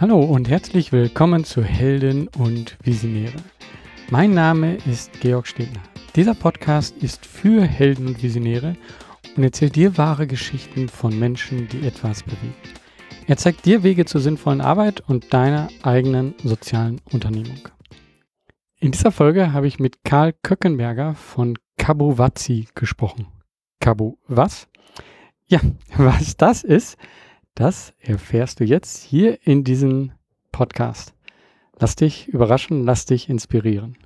Hallo und herzlich willkommen zu Helden und Visionäre. Mein Name ist Georg Stebner. Dieser Podcast ist für Helden und Visionäre und erzählt dir wahre Geschichten von Menschen, die etwas bewegen. Er zeigt dir Wege zur sinnvollen Arbeit und deiner eigenen sozialen Unternehmung. In dieser Folge habe ich mit Karl Köckenberger von Kabuwazi gesprochen. Kabu was? Ja, was das ist, das erfährst du jetzt hier in diesem Podcast. Lass dich überraschen, lass dich inspirieren.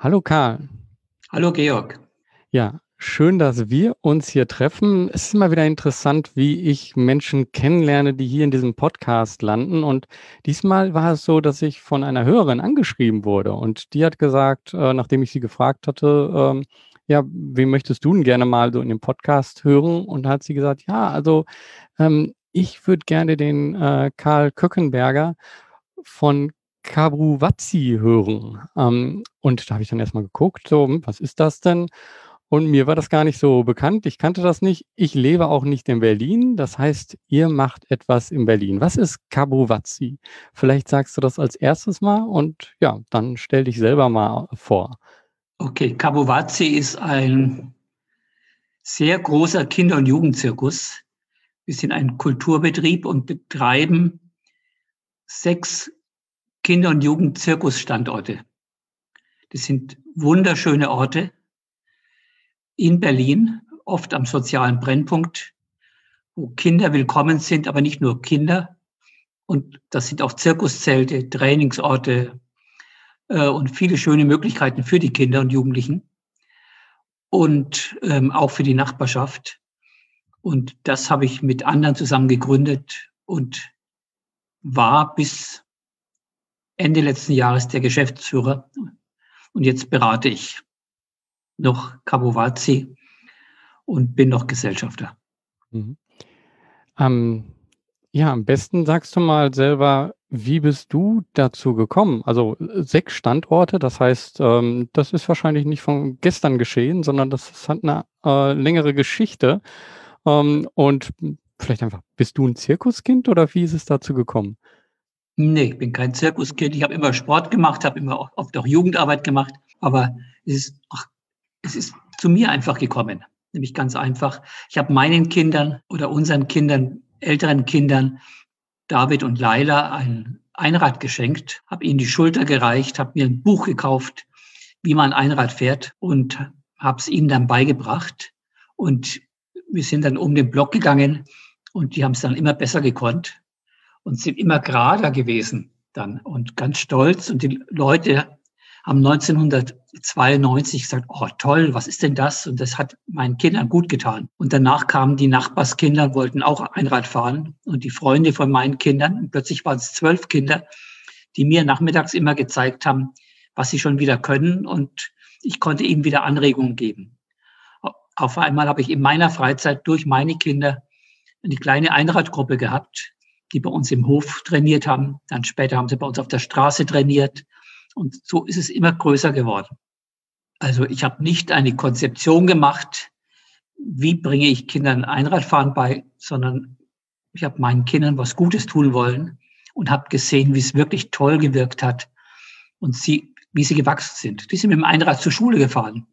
Hallo Karl. Hallo Georg. Ja, schön, dass wir uns hier treffen. Es ist immer wieder interessant, wie ich Menschen kennenlerne, die hier in diesem Podcast landen. Und diesmal war es so, dass ich von einer Hörerin angeschrieben wurde. Und die hat gesagt, äh, nachdem ich sie gefragt hatte, ähm, ja, wen möchtest du denn gerne mal so in dem Podcast hören? Und da hat sie gesagt, ja, also ähm, ich würde gerne den äh, Karl Köckenberger von Kabuwazi hören. Ähm, und da habe ich dann erstmal geguckt, so, hm, was ist das denn? Und mir war das gar nicht so bekannt. Ich kannte das nicht. Ich lebe auch nicht in Berlin. Das heißt, ihr macht etwas in Berlin. Was ist Kabuwazi? Vielleicht sagst du das als erstes mal und ja, dann stell dich selber mal vor. Okay, Kabuwazi ist ein sehr großer Kinder- und Jugendzirkus, wir sind ein Kulturbetrieb und betreiben sechs Kinder- und Jugendzirkusstandorte. Das sind wunderschöne Orte in Berlin, oft am sozialen Brennpunkt, wo Kinder willkommen sind, aber nicht nur Kinder. Und das sind auch Zirkuszelte, Trainingsorte äh, und viele schöne Möglichkeiten für die Kinder und Jugendlichen und ähm, auch für die Nachbarschaft. Und das habe ich mit anderen zusammen gegründet und war bis Ende letzten Jahres der Geschäftsführer. Und jetzt berate ich noch Kabuwazi und bin noch Gesellschafter. Mhm. Ähm, ja, am besten sagst du mal selber, wie bist du dazu gekommen? Also sechs Standorte, das heißt, ähm, das ist wahrscheinlich nicht von gestern geschehen, sondern das hat eine äh, längere Geschichte. Ähm, und vielleicht einfach, bist du ein Zirkuskind oder wie ist es dazu gekommen? Nee, ich bin kein Zirkuskind. Ich habe immer Sport gemacht, habe immer oft auch Jugendarbeit gemacht, aber es ist, ach, es ist zu mir einfach gekommen. Nämlich ganz einfach. Ich habe meinen Kindern oder unseren Kindern, älteren Kindern, David und Laila, ein Einrad geschenkt, habe ihnen die Schulter gereicht, habe mir ein Buch gekauft, wie man Einrad fährt und habe es ihnen dann beigebracht. Und wir sind dann um den Block gegangen und die haben es dann immer besser gekonnt und sind immer gerader gewesen dann und ganz stolz. Und die Leute haben 1992 gesagt, oh toll, was ist denn das? Und das hat meinen Kindern gut getan. Und danach kamen die Nachbarskinder, wollten auch Einrad fahren und die Freunde von meinen Kindern. Und plötzlich waren es zwölf Kinder, die mir nachmittags immer gezeigt haben, was sie schon wieder können. Und ich konnte ihnen wieder Anregungen geben auf einmal habe ich in meiner Freizeit durch meine Kinder eine kleine Einradgruppe gehabt, die bei uns im Hof trainiert haben. Dann später haben sie bei uns auf der Straße trainiert. Und so ist es immer größer geworden. Also ich habe nicht eine Konzeption gemacht, wie bringe ich Kindern Einradfahren bei, sondern ich habe meinen Kindern was Gutes tun wollen und habe gesehen, wie es wirklich toll gewirkt hat und sie, wie sie gewachsen sind. Die sind mit dem Einrad zur Schule gefahren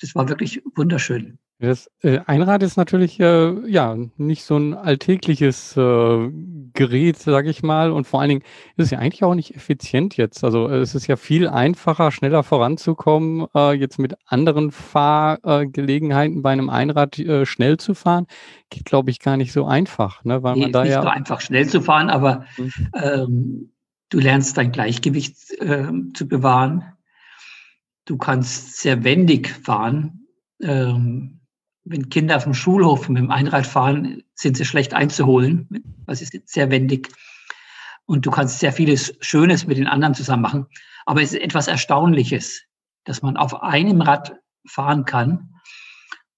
das war wirklich wunderschön. Das äh, Einrad ist natürlich äh, ja nicht so ein alltägliches äh, Gerät, sage ich mal. Und vor allen Dingen ist es ja eigentlich auch nicht effizient jetzt. Also es ist ja viel einfacher, schneller voranzukommen, äh, jetzt mit anderen Fahrgelegenheiten bei einem Einrad äh, schnell zu fahren. Geht, glaube ich, gar nicht so einfach, ne? Weil nee, man da nicht ja so einfach schnell zu fahren, aber mhm. ähm, du lernst dein Gleichgewicht äh, zu bewahren Du kannst sehr wendig fahren. Ähm, wenn Kinder auf dem Schulhof mit dem Einrad fahren, sind sie schlecht einzuholen, weil sie sind sehr wendig. Und du kannst sehr vieles Schönes mit den anderen zusammen machen. Aber es ist etwas Erstaunliches, dass man auf einem Rad fahren kann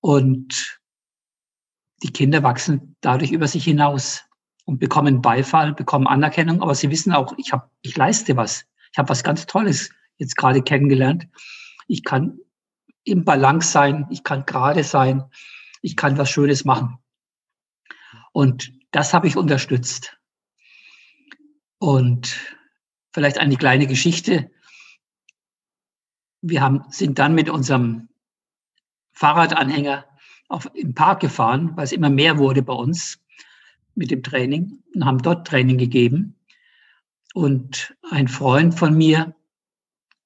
und die Kinder wachsen dadurch über sich hinaus und bekommen Beifall, bekommen Anerkennung, aber sie wissen auch, ich habe, ich leiste was. Ich habe was ganz Tolles jetzt gerade kennengelernt ich kann im Balance sein, ich kann gerade sein, ich kann was Schönes machen. Und das habe ich unterstützt. Und vielleicht eine kleine Geschichte. Wir haben, sind dann mit unserem Fahrradanhänger auf, im Park gefahren, weil es immer mehr wurde bei uns mit dem Training und haben dort Training gegeben. Und ein Freund von mir,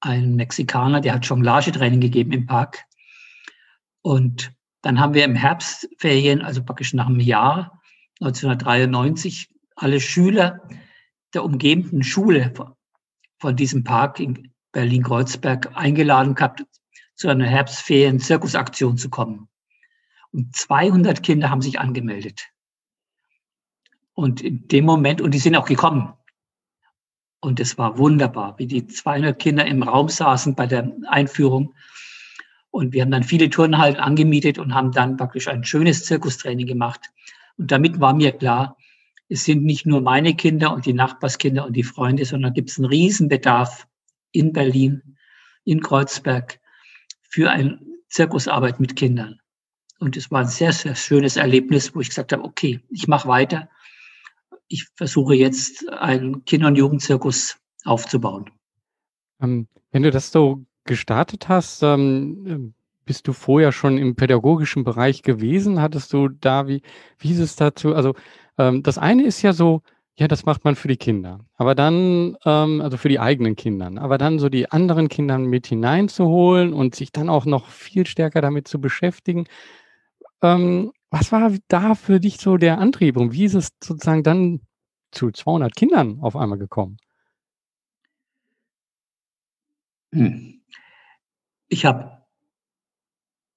ein Mexikaner, der hat Jonglage-Training gegeben im Park. Und dann haben wir im Herbstferien, also praktisch nach einem Jahr, 1993, alle Schüler der umgebenden Schule von diesem Park in Berlin-Kreuzberg eingeladen gehabt, zu einer Herbstferien-Zirkusaktion zu kommen. Und 200 Kinder haben sich angemeldet. Und in dem Moment, und die sind auch gekommen. Und es war wunderbar, wie die 200 Kinder im Raum saßen bei der Einführung. Und wir haben dann viele Turnhallen angemietet und haben dann praktisch ein schönes Zirkustraining gemacht. Und damit war mir klar, es sind nicht nur meine Kinder und die Nachbarskinder und die Freunde, sondern gibt es einen Riesenbedarf in Berlin, in Kreuzberg für eine Zirkusarbeit mit Kindern. Und es war ein sehr, sehr schönes Erlebnis, wo ich gesagt habe, okay, ich mache weiter ich versuche jetzt einen Kinder- und Jugendzirkus aufzubauen. Ähm, wenn du das so gestartet hast, ähm, bist du vorher schon im pädagogischen Bereich gewesen? Hattest du da, wie, wie ist es dazu? Also ähm, das eine ist ja so, ja, das macht man für die Kinder. Aber dann, also für die eigenen Kindern, aber dann so die anderen Kinder mit hineinzuholen und sich dann auch noch viel stärker damit zu beschäftigen. Was war da für dich so der Antrieb und wie ist es sozusagen dann zu 200 Kindern auf einmal gekommen? Hm. Ich habe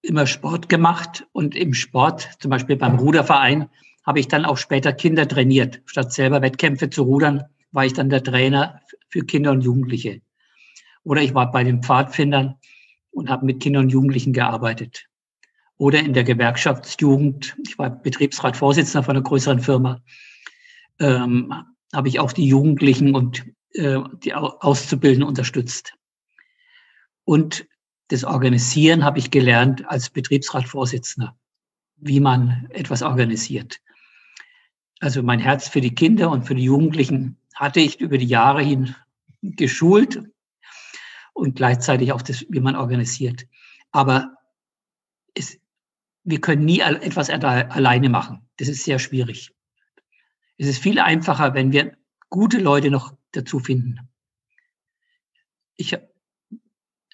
immer Sport gemacht und im Sport, zum Beispiel beim Ruderverein, habe ich dann auch später Kinder trainiert. Statt selber Wettkämpfe zu rudern, war ich dann der Trainer für Kinder und Jugendliche. Oder ich war bei den Pfadfindern und habe mit Kindern und Jugendlichen gearbeitet oder in der Gewerkschaftsjugend, ich war Betriebsratvorsitzender von einer größeren Firma, ähm, habe ich auch die Jugendlichen und äh, die Auszubildenden unterstützt. Und das Organisieren habe ich gelernt als Betriebsratvorsitzender, wie man etwas organisiert. Also mein Herz für die Kinder und für die Jugendlichen hatte ich über die Jahre hin geschult und gleichzeitig auch das, wie man organisiert. Aber es, wir können nie etwas alleine machen. Das ist sehr schwierig. Es ist viel einfacher, wenn wir gute Leute noch dazu finden. Ich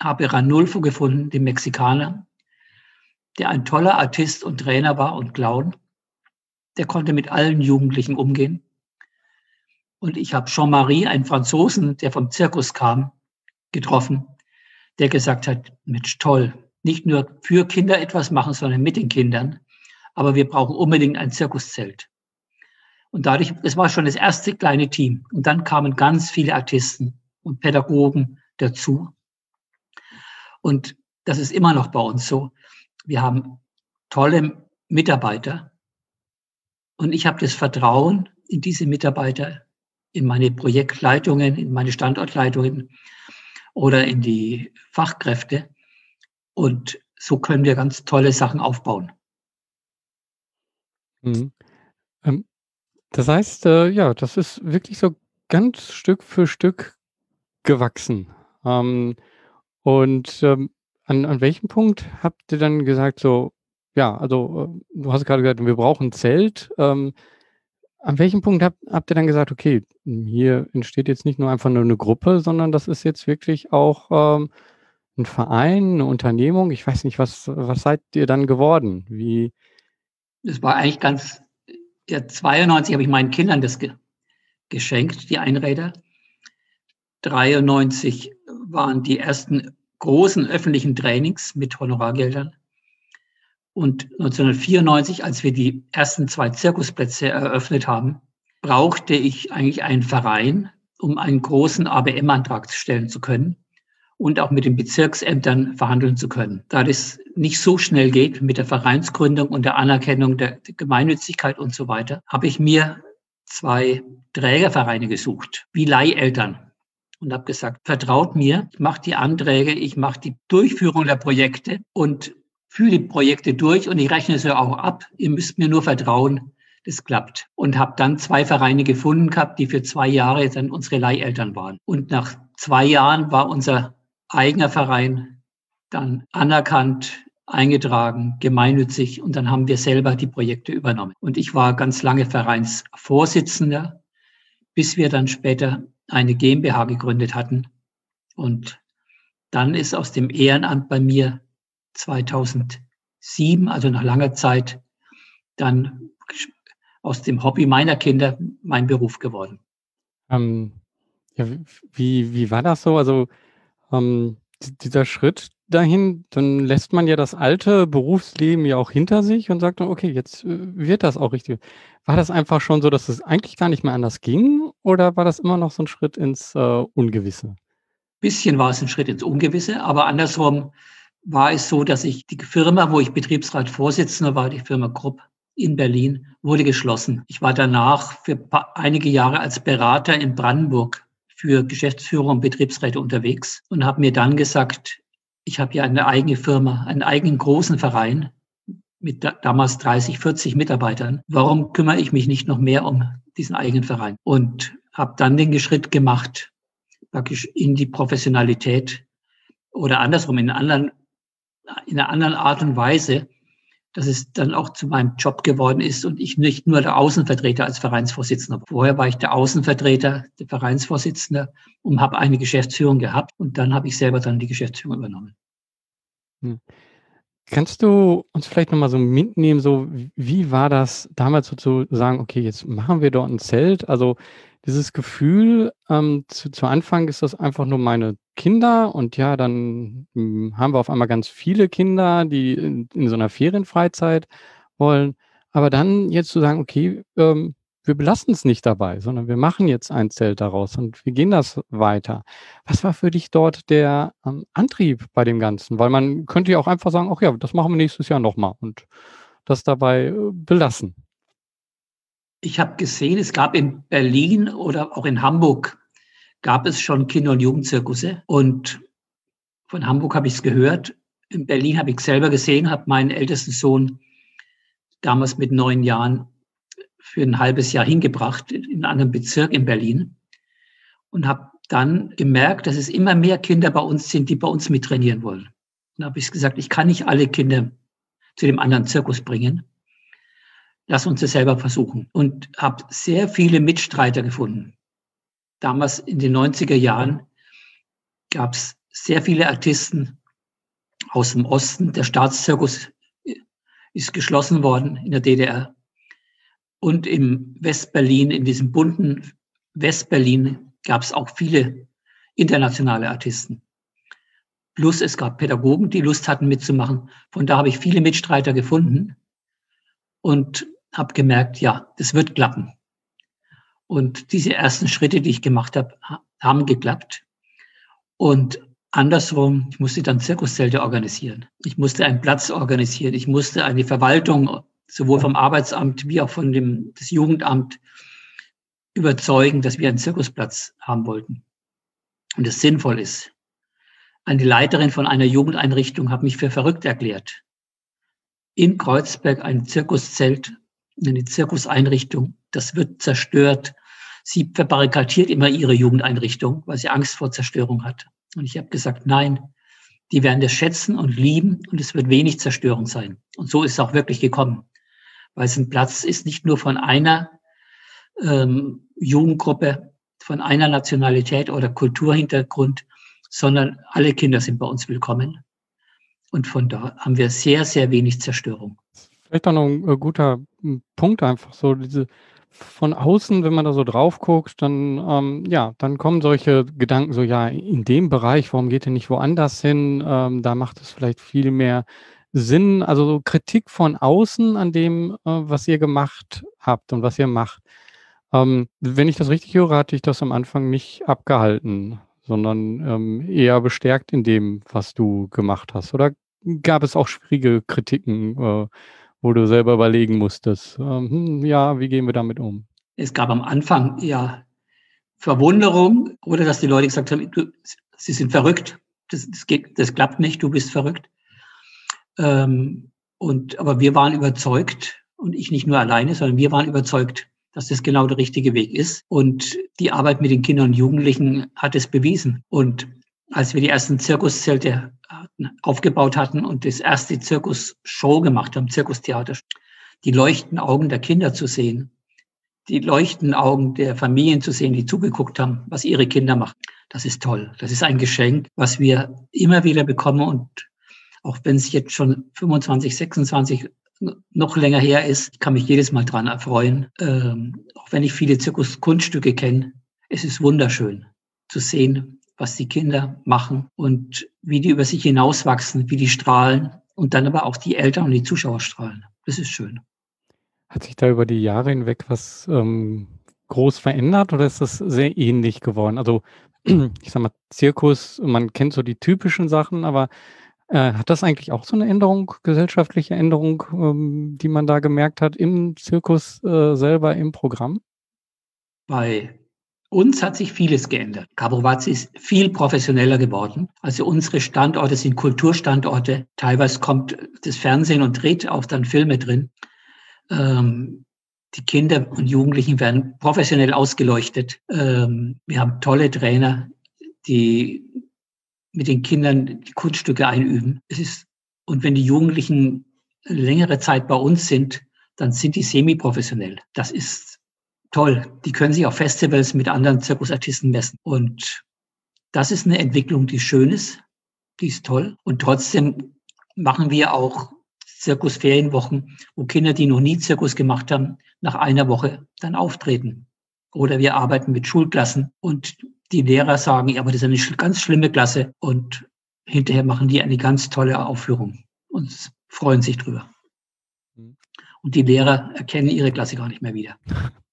habe Ranulfo gefunden, den Mexikaner, der ein toller Artist und Trainer war und Clown. Der konnte mit allen Jugendlichen umgehen. Und ich habe Jean-Marie, einen Franzosen, der vom Zirkus kam, getroffen, der gesagt hat, Mensch, toll, nicht nur für Kinder etwas machen, sondern mit den Kindern. Aber wir brauchen unbedingt ein Zirkuszelt. Und dadurch, das war schon das erste kleine Team. Und dann kamen ganz viele Artisten und Pädagogen dazu. Und das ist immer noch bei uns so. Wir haben tolle Mitarbeiter. Und ich habe das Vertrauen in diese Mitarbeiter, in meine Projektleitungen, in meine Standortleitungen oder in die Fachkräfte, und so können wir ganz tolle Sachen aufbauen. Mhm. Ähm, das heißt, äh, ja, das ist wirklich so ganz Stück für Stück gewachsen. Ähm, und ähm, an, an welchem Punkt habt ihr dann gesagt, so, ja, also äh, du hast gerade gesagt, wir brauchen ein Zelt. Ähm, an welchem Punkt habt, habt ihr dann gesagt, okay, hier entsteht jetzt nicht nur einfach nur eine Gruppe, sondern das ist jetzt wirklich auch ähm, ein Verein, eine Unternehmung? Ich weiß nicht, was, was seid ihr dann geworden? Wie? Das war eigentlich ganz, ja, 92 habe ich meinen Kindern das ge geschenkt, die Einräder. 93 waren die ersten großen öffentlichen Trainings mit Honorargeldern. Und 1994, als wir die ersten zwei Zirkusplätze eröffnet haben, brauchte ich eigentlich einen Verein, um einen großen ABM-Antrag stellen zu können und auch mit den Bezirksämtern verhandeln zu können. Da das nicht so schnell geht mit der Vereinsgründung und der Anerkennung der Gemeinnützigkeit und so weiter, habe ich mir zwei Trägervereine gesucht, wie Leiheltern. Und habe gesagt, vertraut mir, ich mache die Anträge, ich mache die Durchführung der Projekte und führe die Projekte durch und ich rechne sie auch ab. Ihr müsst mir nur vertrauen, das klappt. Und habe dann zwei Vereine gefunden gehabt, die für zwei Jahre dann unsere Leiheltern waren. Und nach zwei Jahren war unser eigener Verein dann anerkannt, eingetragen, gemeinnützig und dann haben wir selber die Projekte übernommen. Und ich war ganz lange Vereinsvorsitzender, bis wir dann später eine GmbH gegründet hatten. Und dann ist aus dem Ehrenamt bei mir 2007, also nach langer Zeit, dann aus dem Hobby meiner Kinder mein Beruf geworden. Ähm, ja, wie, wie war das so? Also ähm, dieser Schritt dahin, dann lässt man ja das alte Berufsleben ja auch hinter sich und sagt dann, okay, jetzt äh, wird das auch richtig. War das einfach schon so, dass es eigentlich gar nicht mehr anders ging oder war das immer noch so ein Schritt ins äh, Ungewisse? Bisschen war es ein Schritt ins Ungewisse, aber andersrum war es so, dass ich die Firma, wo ich Betriebsratsvorsitzender war, die Firma Krupp in Berlin, wurde geschlossen. Ich war danach für einige Jahre als Berater in Brandenburg für Geschäftsführer und Betriebsräte unterwegs und habe mir dann gesagt, ich habe ja eine eigene Firma, einen eigenen großen Verein mit damals 30, 40 Mitarbeitern. Warum kümmere ich mich nicht noch mehr um diesen eigenen Verein? Und habe dann den Schritt gemacht, praktisch in die Professionalität oder andersrum in, anderen, in einer anderen Art und Weise dass es dann auch zu meinem Job geworden ist und ich nicht nur der Außenvertreter als Vereinsvorsitzender. Vorher war ich der Außenvertreter, der Vereinsvorsitzende und habe eine Geschäftsführung gehabt und dann habe ich selber dann die Geschäftsführung übernommen. Hm. Kannst du uns vielleicht nochmal so mitnehmen, so wie war das damals so zu sagen, okay, jetzt machen wir dort ein Zelt? Also dieses Gefühl, ähm, zu, zu Anfang ist das einfach nur meine Kinder und ja, dann hm, haben wir auf einmal ganz viele Kinder, die in, in so einer Ferienfreizeit wollen. Aber dann jetzt zu sagen, okay, ähm, wir belassen es nicht dabei, sondern wir machen jetzt ein Zelt daraus und wir gehen das weiter. Was war für dich dort der ähm, Antrieb bei dem Ganzen? Weil man könnte ja auch einfach sagen, ach ja, das machen wir nächstes Jahr nochmal und das dabei äh, belassen. Ich habe gesehen, es gab in Berlin oder auch in Hamburg gab es schon Kinder- und Jugendzirkusse. Und von Hamburg habe ich es gehört. In Berlin habe ich es selber gesehen, habe meinen ältesten Sohn damals mit neun Jahren für ein halbes Jahr hingebracht in einen anderen Bezirk in Berlin und habe dann gemerkt, dass es immer mehr Kinder bei uns sind, die bei uns mittrainieren wollen. Dann habe ich gesagt, ich kann nicht alle Kinder zu dem anderen Zirkus bringen. Lass uns das selber versuchen. Und habe sehr viele Mitstreiter gefunden damals in den 90er Jahren gab es sehr viele Artisten aus dem Osten. Der Staatszirkus ist geschlossen worden in der DDR. Und im Westberlin, in diesem bunten Westberlin, gab es auch viele internationale Artisten. Plus es gab Pädagogen, die Lust hatten mitzumachen. Von da habe ich viele Mitstreiter gefunden und habe gemerkt, ja, das wird klappen. Und diese ersten Schritte, die ich gemacht habe, haben geklappt. Und andersrum, ich musste dann Zirkuszelte organisieren. Ich musste einen Platz organisieren. Ich musste eine Verwaltung sowohl vom Arbeitsamt wie auch von dem das Jugendamt überzeugen, dass wir einen Zirkusplatz haben wollten und es sinnvoll ist. Eine Leiterin von einer Jugendeinrichtung hat mich für verrückt erklärt. In Kreuzberg ein Zirkuszelt, eine Zirkuseinrichtung das wird zerstört. Sie verbarrikadiert immer ihre Jugendeinrichtung, weil sie Angst vor Zerstörung hat. Und ich habe gesagt, nein, die werden das schätzen und lieben und es wird wenig Zerstörung sein. Und so ist es auch wirklich gekommen, weil es ein Platz ist nicht nur von einer ähm, Jugendgruppe, von einer Nationalität oder Kulturhintergrund, sondern alle Kinder sind bei uns willkommen. Und von da haben wir sehr, sehr wenig Zerstörung. Vielleicht auch noch ein äh, guter hm, Punkt einfach so, diese von außen, wenn man da so drauf guckt, dann, ähm, ja, dann kommen solche Gedanken so, ja, in dem Bereich, warum geht ihr nicht woanders hin? Ähm, da macht es vielleicht viel mehr Sinn. Also so Kritik von außen an dem, äh, was ihr gemacht habt und was ihr macht. Ähm, wenn ich das richtig höre, hatte ich das am Anfang nicht abgehalten, sondern ähm, eher bestärkt in dem, was du gemacht hast. Oder gab es auch schwierige Kritiken? Äh, wo du selber überlegen musstest, ähm, hm, ja, wie gehen wir damit um? Es gab am Anfang ja Verwunderung oder dass die Leute gesagt haben, du, sie sind verrückt, das, das, geht, das klappt nicht, du bist verrückt. Ähm, und, aber wir waren überzeugt Und ich nicht nur alleine, sondern wir waren überzeugt, dass das genau der richtige Weg ist. Und die Arbeit mit den Kindern und Jugendlichen hat es bewiesen. Und als wir die ersten Zirkuszelte äh, aufgebaut hatten und das erste Zirkusshow gemacht haben, Zirkustheater, die leuchtenden Augen der Kinder zu sehen, die leuchtenden Augen der Familien zu sehen, die zugeguckt haben, was ihre Kinder machen, das ist toll. Das ist ein Geschenk, was wir immer wieder bekommen und auch wenn es jetzt schon 25, 26 noch länger her ist, kann mich jedes Mal dran erfreuen. Ähm, auch wenn ich viele Zirkuskunststücke kenne, es ist wunderschön zu sehen, was die Kinder machen und wie die über sich hinauswachsen, wie die strahlen und dann aber auch die Eltern und die Zuschauer strahlen. Das ist schön. Hat sich da über die Jahre hinweg was ähm, groß verändert oder ist das sehr ähnlich geworden? Also ich sag mal, Zirkus, man kennt so die typischen Sachen, aber äh, hat das eigentlich auch so eine Änderung, gesellschaftliche Änderung, ähm, die man da gemerkt hat im Zirkus äh, selber im Programm? Bei uns hat sich vieles geändert. Kabrovazzi ist viel professioneller geworden. Also unsere Standorte sind Kulturstandorte. Teilweise kommt das Fernsehen und dreht auch dann Filme drin. Ähm, die Kinder und Jugendlichen werden professionell ausgeleuchtet. Ähm, wir haben tolle Trainer, die mit den Kindern die Kunststücke einüben. Es ist, und wenn die Jugendlichen längere Zeit bei uns sind, dann sind die semi-professionell. Das ist toll. Die können sich auf Festivals mit anderen Zirkusartisten messen. Und das ist eine Entwicklung, die schön ist, die ist toll. Und trotzdem machen wir auch Zirkusferienwochen, wo Kinder, die noch nie Zirkus gemacht haben, nach einer Woche dann auftreten. Oder wir arbeiten mit Schulklassen und die Lehrer sagen, ja, aber das ist eine ganz schlimme Klasse und hinterher machen die eine ganz tolle Aufführung und freuen sich drüber. Mhm. Und die Lehrer erkennen ihre Klasse gar nicht mehr wieder.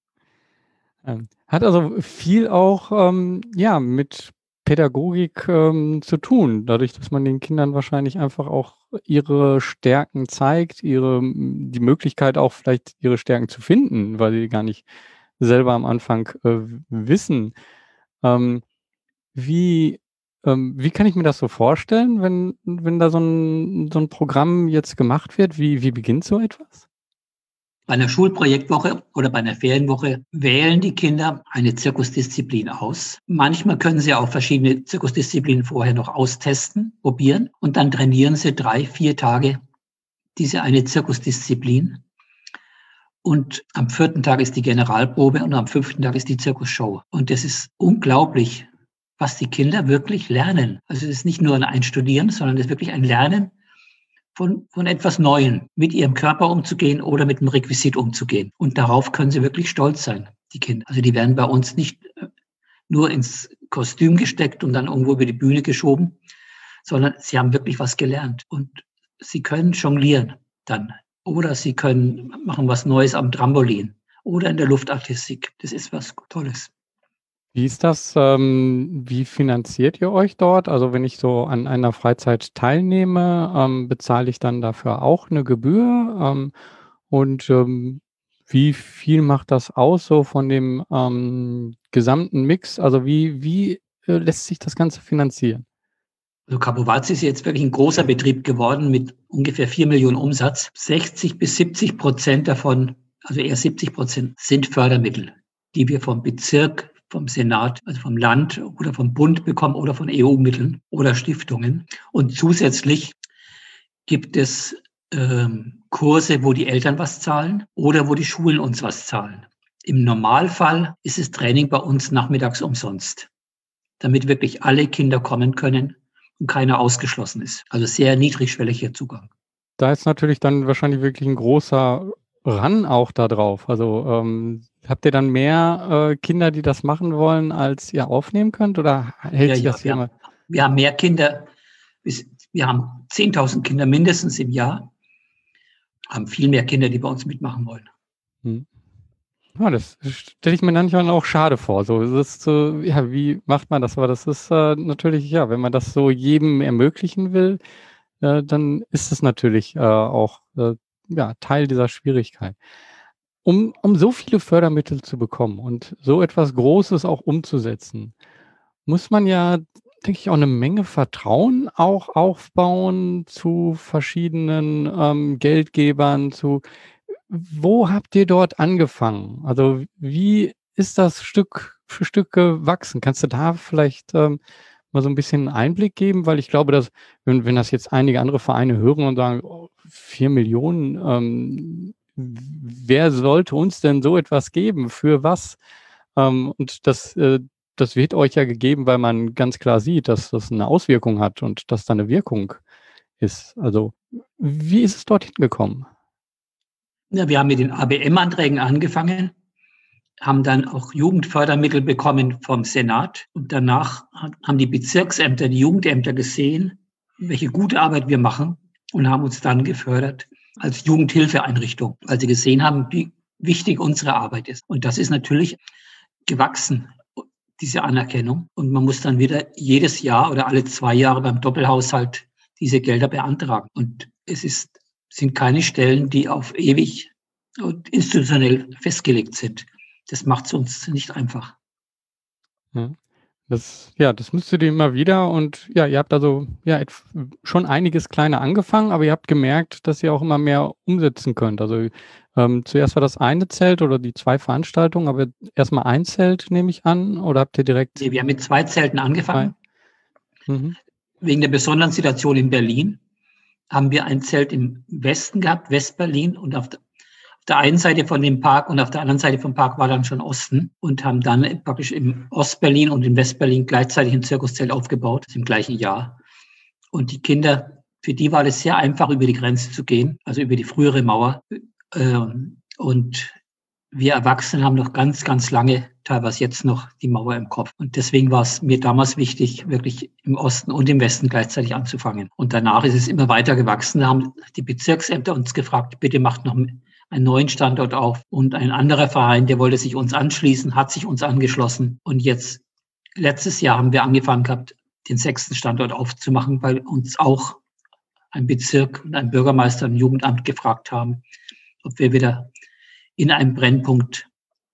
Ähm, hat also viel auch ähm, ja, mit Pädagogik ähm, zu tun, dadurch, dass man den Kindern wahrscheinlich einfach auch ihre Stärken zeigt, ihre, die Möglichkeit auch vielleicht ihre Stärken zu finden, weil sie gar nicht selber am Anfang äh, wissen, ähm, wie, ähm, wie kann ich mir das so vorstellen, wenn, wenn da so ein, so ein Programm jetzt gemacht wird? Wie, wie beginnt so etwas? Bei einer Schulprojektwoche oder bei einer Ferienwoche wählen die Kinder eine Zirkusdisziplin aus. Manchmal können sie auch verschiedene Zirkusdisziplinen vorher noch austesten, probieren und dann trainieren sie drei, vier Tage diese eine Zirkusdisziplin. Und am vierten Tag ist die Generalprobe und am fünften Tag ist die Zirkusshow. Und das ist unglaublich, was die Kinder wirklich lernen. Also es ist nicht nur ein Einstudieren, sondern es ist wirklich ein Lernen von, von etwas Neuem, mit ihrem Körper umzugehen oder mit dem Requisit umzugehen. Und darauf können sie wirklich stolz sein, die Kinder. Also die werden bei uns nicht äh, nur ins Kostüm gesteckt und dann irgendwo über die Bühne geschoben, sondern sie haben wirklich was gelernt. Und sie können jonglieren dann oder sie können machen was Neues am Trampolin oder in der Luftartistik. Das ist was Tolles. Wie ist das? Ähm, wie finanziert ihr euch dort? Also wenn ich so an einer Freizeit teilnehme, ähm, bezahle ich dann dafür auch eine Gebühr? Ähm, und ähm, wie viel macht das aus so von dem ähm, gesamten Mix? Also wie, wie äh, lässt sich das Ganze finanzieren? Also Kapovazzi ist jetzt wirklich ein großer Betrieb geworden mit ungefähr vier Millionen Umsatz. 60 bis 70 Prozent davon, also eher 70 Prozent, sind Fördermittel, die wir vom Bezirk, vom Senat, also vom Land oder vom Bund bekommen oder von EU-Mitteln oder Stiftungen. Und zusätzlich gibt es ähm, Kurse, wo die Eltern was zahlen oder wo die Schulen uns was zahlen. Im Normalfall ist das Training bei uns nachmittags umsonst, damit wirklich alle Kinder kommen können und keiner ausgeschlossen ist. Also sehr niedrigschwelliger Zugang. Da ist natürlich dann wahrscheinlich wirklich ein großer Ran auch da drauf. Also ähm, habt ihr dann mehr äh, Kinder, die das machen wollen, als ihr aufnehmen könnt? Oder hält ja, sich das ja, wir, haben, wir haben mehr Kinder. Wir haben 10.000 Kinder mindestens im Jahr. Haben viel mehr Kinder, die bei uns mitmachen wollen. Hm. Ja, das stelle ich mir manchmal auch schade vor. So, das ist so, ja, wie macht man das? Aber das ist äh, natürlich, ja, wenn man das so jedem ermöglichen will, äh, dann ist es natürlich äh, auch äh, ja, Teil dieser Schwierigkeit. Um, um so viele Fördermittel zu bekommen und so etwas Großes auch umzusetzen, muss man ja, denke ich, auch eine Menge Vertrauen auch aufbauen zu verschiedenen ähm, Geldgebern, zu wo habt ihr dort angefangen? Also wie ist das Stück für Stück gewachsen? Kannst du da vielleicht ähm, mal so ein bisschen Einblick geben? Weil ich glaube, dass, wenn, wenn das jetzt einige andere Vereine hören und sagen, oh, 4 Millionen, ähm, wer sollte uns denn so etwas geben? Für was? Ähm, und das, äh, das wird euch ja gegeben, weil man ganz klar sieht, dass das eine Auswirkung hat und dass da eine Wirkung ist. Also, wie ist es dorthin gekommen? Ja, wir haben mit den ABM-Anträgen angefangen, haben dann auch Jugendfördermittel bekommen vom Senat und danach haben die Bezirksämter, die Jugendämter gesehen, welche gute Arbeit wir machen und haben uns dann gefördert als Jugendhilfeeinrichtung, weil sie gesehen haben, wie wichtig unsere Arbeit ist. Und das ist natürlich gewachsen, diese Anerkennung. Und man muss dann wieder jedes Jahr oder alle zwei Jahre beim Doppelhaushalt diese Gelder beantragen. Und es ist, sind keine Stellen, die auf ewig und institutionell festgelegt sind. Das macht es uns nicht einfach. Ja. Das, ja, das müsstet ihr immer wieder und ja, ihr habt also ja schon einiges kleiner angefangen, aber ihr habt gemerkt, dass ihr auch immer mehr umsetzen könnt. Also ähm, zuerst war das eine Zelt oder die zwei Veranstaltungen, aber erstmal ein Zelt nehme ich an oder habt ihr direkt? Nee, wir haben mit zwei Zelten angefangen. Mhm. Wegen der besonderen Situation in Berlin haben wir ein Zelt im Westen gehabt, Westberlin und auf der der einen Seite von dem Park und auf der anderen Seite vom Park war dann schon Osten und haben dann praktisch im Ostberlin und in Westberlin gleichzeitig ein Zirkuszelt aufgebaut, im gleichen Jahr. Und die Kinder, für die war es sehr einfach, über die Grenze zu gehen, also über die frühere Mauer. Ähm, und wir Erwachsenen haben noch ganz, ganz lange, teilweise jetzt noch, die Mauer im Kopf. Und deswegen war es mir damals wichtig, wirklich im Osten und im Westen gleichzeitig anzufangen. Und danach ist es immer weiter gewachsen. Da haben die Bezirksämter uns gefragt, bitte macht noch einen neuen Standort auf. Und ein anderer Verein, der wollte sich uns anschließen, hat sich uns angeschlossen. Und jetzt, letztes Jahr haben wir angefangen gehabt, den sechsten Standort aufzumachen, weil uns auch ein Bezirk und ein Bürgermeister ein Jugendamt gefragt haben, ob wir wieder in einem Brennpunkt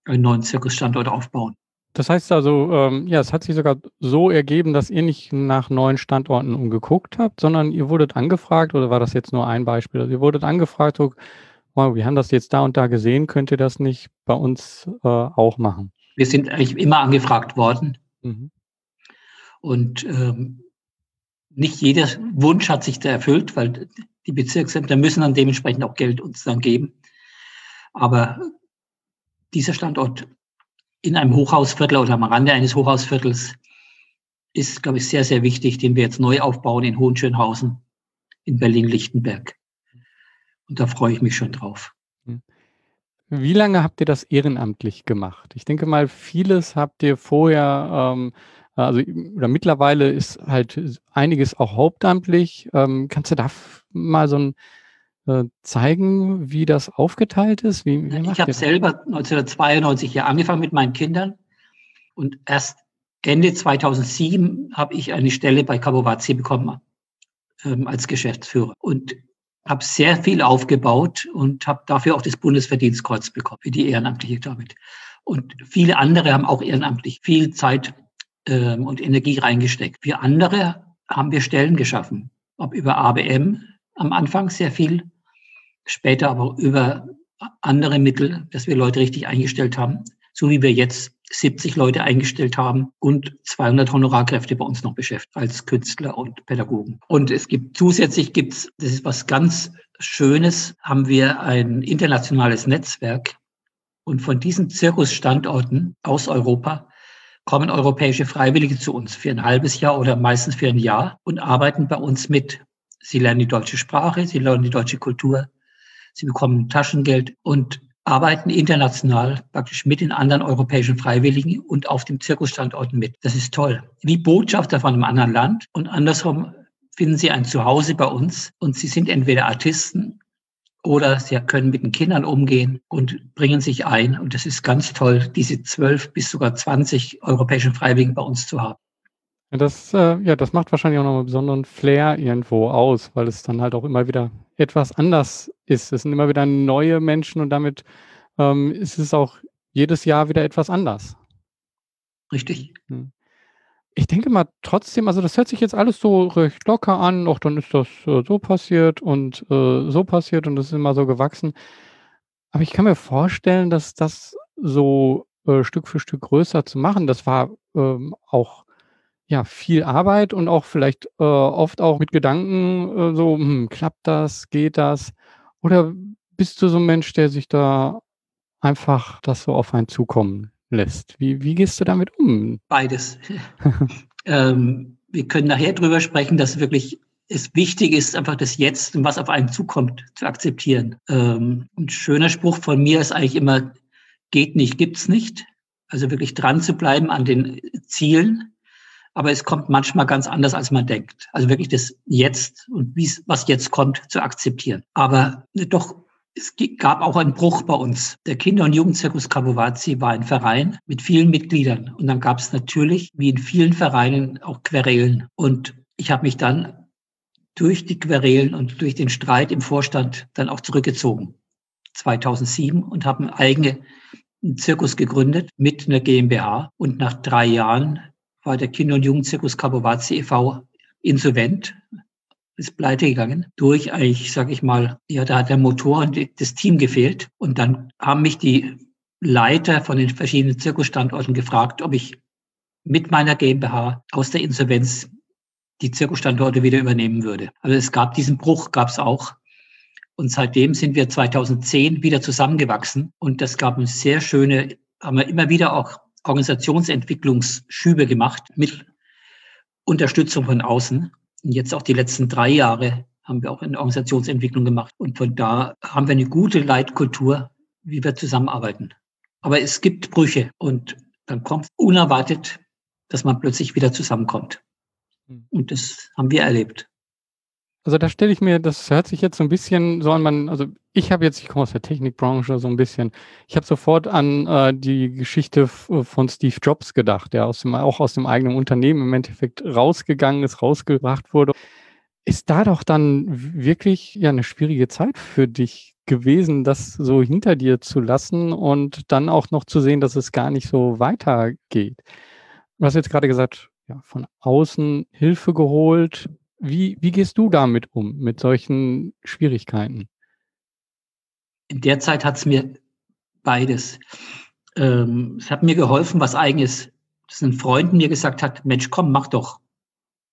einen neuen Zirkusstandort aufbauen. Das heißt also, ähm, ja, es hat sich sogar so ergeben, dass ihr nicht nach neuen Standorten umgeguckt habt, sondern ihr wurdet angefragt, oder war das jetzt nur ein Beispiel? Also ihr wurdet angefragt, so, wow, wir haben das jetzt da und da gesehen, könnt ihr das nicht bei uns äh, auch machen? Wir sind eigentlich immer angefragt worden. Mhm. Und ähm, nicht jeder Wunsch hat sich da erfüllt, weil die Bezirksämter müssen dann dementsprechend auch Geld uns dann geben. Aber dieser Standort in einem Hochhausviertel oder am Rande eines Hochhausviertels ist, glaube ich, sehr, sehr wichtig, den wir jetzt neu aufbauen in Hohenschönhausen in Berlin-Lichtenberg. Und da freue ich mich schon drauf. Wie lange habt ihr das ehrenamtlich gemacht? Ich denke mal, vieles habt ihr vorher, ähm, also oder mittlerweile ist halt einiges auch hauptamtlich. Ähm, kannst du da mal so ein äh, zeigen, wie das aufgeteilt ist? Wie, wie ich habe selber 1992 hier angefangen mit meinen Kindern und erst Ende 2007 habe ich eine Stelle bei Cabovazzi bekommen ähm, als Geschäftsführer. Und habe sehr viel aufgebaut und habe dafür auch das Bundesverdienstkreuz bekommen für die ehrenamtliche Arbeit. Und viele andere haben auch ehrenamtlich viel Zeit ähm, und Energie reingesteckt. Für andere haben wir Stellen geschaffen, ob über ABM am Anfang sehr viel, später aber über andere Mittel, dass wir Leute richtig eingestellt haben, so wie wir jetzt 70 Leute eingestellt haben und 200 Honorarkräfte bei uns noch beschäftigt als Künstler und Pädagogen. Und es gibt zusätzlich gibt's, das ist was ganz Schönes, haben wir ein internationales Netzwerk und von diesen Zirkusstandorten aus Europa kommen europäische Freiwillige zu uns für ein halbes Jahr oder meistens für ein Jahr und arbeiten bei uns mit. Sie lernen die deutsche Sprache, sie lernen die deutsche Kultur, sie bekommen Taschengeld und arbeiten international praktisch mit den anderen europäischen Freiwilligen und auf dem Zirkusstandorten mit. Das ist toll. Wie Botschafter von einem anderen Land und andersrum finden sie ein Zuhause bei uns und sie sind entweder Artisten oder sie können mit den Kindern umgehen und bringen sich ein. Und das ist ganz toll, diese zwölf bis sogar zwanzig europäischen Freiwilligen bei uns zu haben. Ja, das, äh, ja, das macht wahrscheinlich auch noch einen besonderen Flair irgendwo aus, weil es dann halt auch immer wieder etwas anders ist. Es sind immer wieder neue Menschen und damit ähm, ist es auch jedes Jahr wieder etwas anders. Richtig. Hm. Ich denke mal trotzdem, also das hört sich jetzt alles so recht locker an, auch dann ist das äh, so passiert und äh, so passiert und das ist immer so gewachsen. Aber ich kann mir vorstellen, dass das so äh, Stück für Stück größer zu machen, das war ähm, auch ja viel Arbeit und auch vielleicht äh, oft auch mit Gedanken äh, so, hm, klappt das, geht das? Oder bist du so ein Mensch, der sich da einfach das so auf einen zukommen lässt? Wie, wie gehst du damit um? Beides. ähm, wir können nachher drüber sprechen, dass wirklich es wichtig ist, einfach das Jetzt und was auf einen zukommt, zu akzeptieren. Ähm, ein schöner Spruch von mir ist eigentlich immer, geht nicht, gibt's nicht. Also wirklich dran zu bleiben an den Zielen. Aber es kommt manchmal ganz anders, als man denkt. Also wirklich das Jetzt und wie was jetzt kommt, zu akzeptieren. Aber doch, es gab auch einen Bruch bei uns. Der Kinder- und Jugendzirkus Kabuwazi war ein Verein mit vielen Mitgliedern. Und dann gab es natürlich, wie in vielen Vereinen, auch Querelen. Und ich habe mich dann durch die Querelen und durch den Streit im Vorstand dann auch zurückgezogen. 2007 und habe einen eigenen Zirkus gegründet mit einer GmbH. Und nach drei Jahren war der Kinder- und Jugendzirkus Kabowazi e.V. insolvent, ist pleite gegangen. Durch eigentlich, sage ich mal, ja, da hat der Motor und das Team gefehlt. Und dann haben mich die Leiter von den verschiedenen Zirkusstandorten gefragt, ob ich mit meiner GmbH aus der Insolvenz die Zirkusstandorte wieder übernehmen würde. Also es gab diesen Bruch, gab es auch. Und seitdem sind wir 2010 wieder zusammengewachsen. Und das gab uns sehr schöne, haben wir immer wieder auch Organisationsentwicklungsschübe gemacht mit Unterstützung von außen. Und jetzt auch die letzten drei Jahre haben wir auch eine Organisationsentwicklung gemacht. Und von da haben wir eine gute Leitkultur, wie wir zusammenarbeiten. Aber es gibt Brüche und dann kommt unerwartet, dass man plötzlich wieder zusammenkommt. Hm. Und das haben wir erlebt. Also da stelle ich mir, das hört sich jetzt so ein bisschen so an, man, also ich habe jetzt, ich komme aus der Technikbranche so ein bisschen, ich habe sofort an äh, die Geschichte von Steve Jobs gedacht, der aus dem, auch aus dem eigenen Unternehmen im Endeffekt rausgegangen ist, rausgebracht wurde. Ist da doch dann wirklich ja eine schwierige Zeit für dich gewesen, das so hinter dir zu lassen und dann auch noch zu sehen, dass es gar nicht so weitergeht. Du hast jetzt gerade gesagt, ja, von außen Hilfe geholt. Wie, wie gehst du damit um, mit solchen Schwierigkeiten? In der Zeit hat es mir beides. Ähm, es hat mir geholfen, was eigenes, dass ein Freund mir gesagt hat, Mensch, komm, mach doch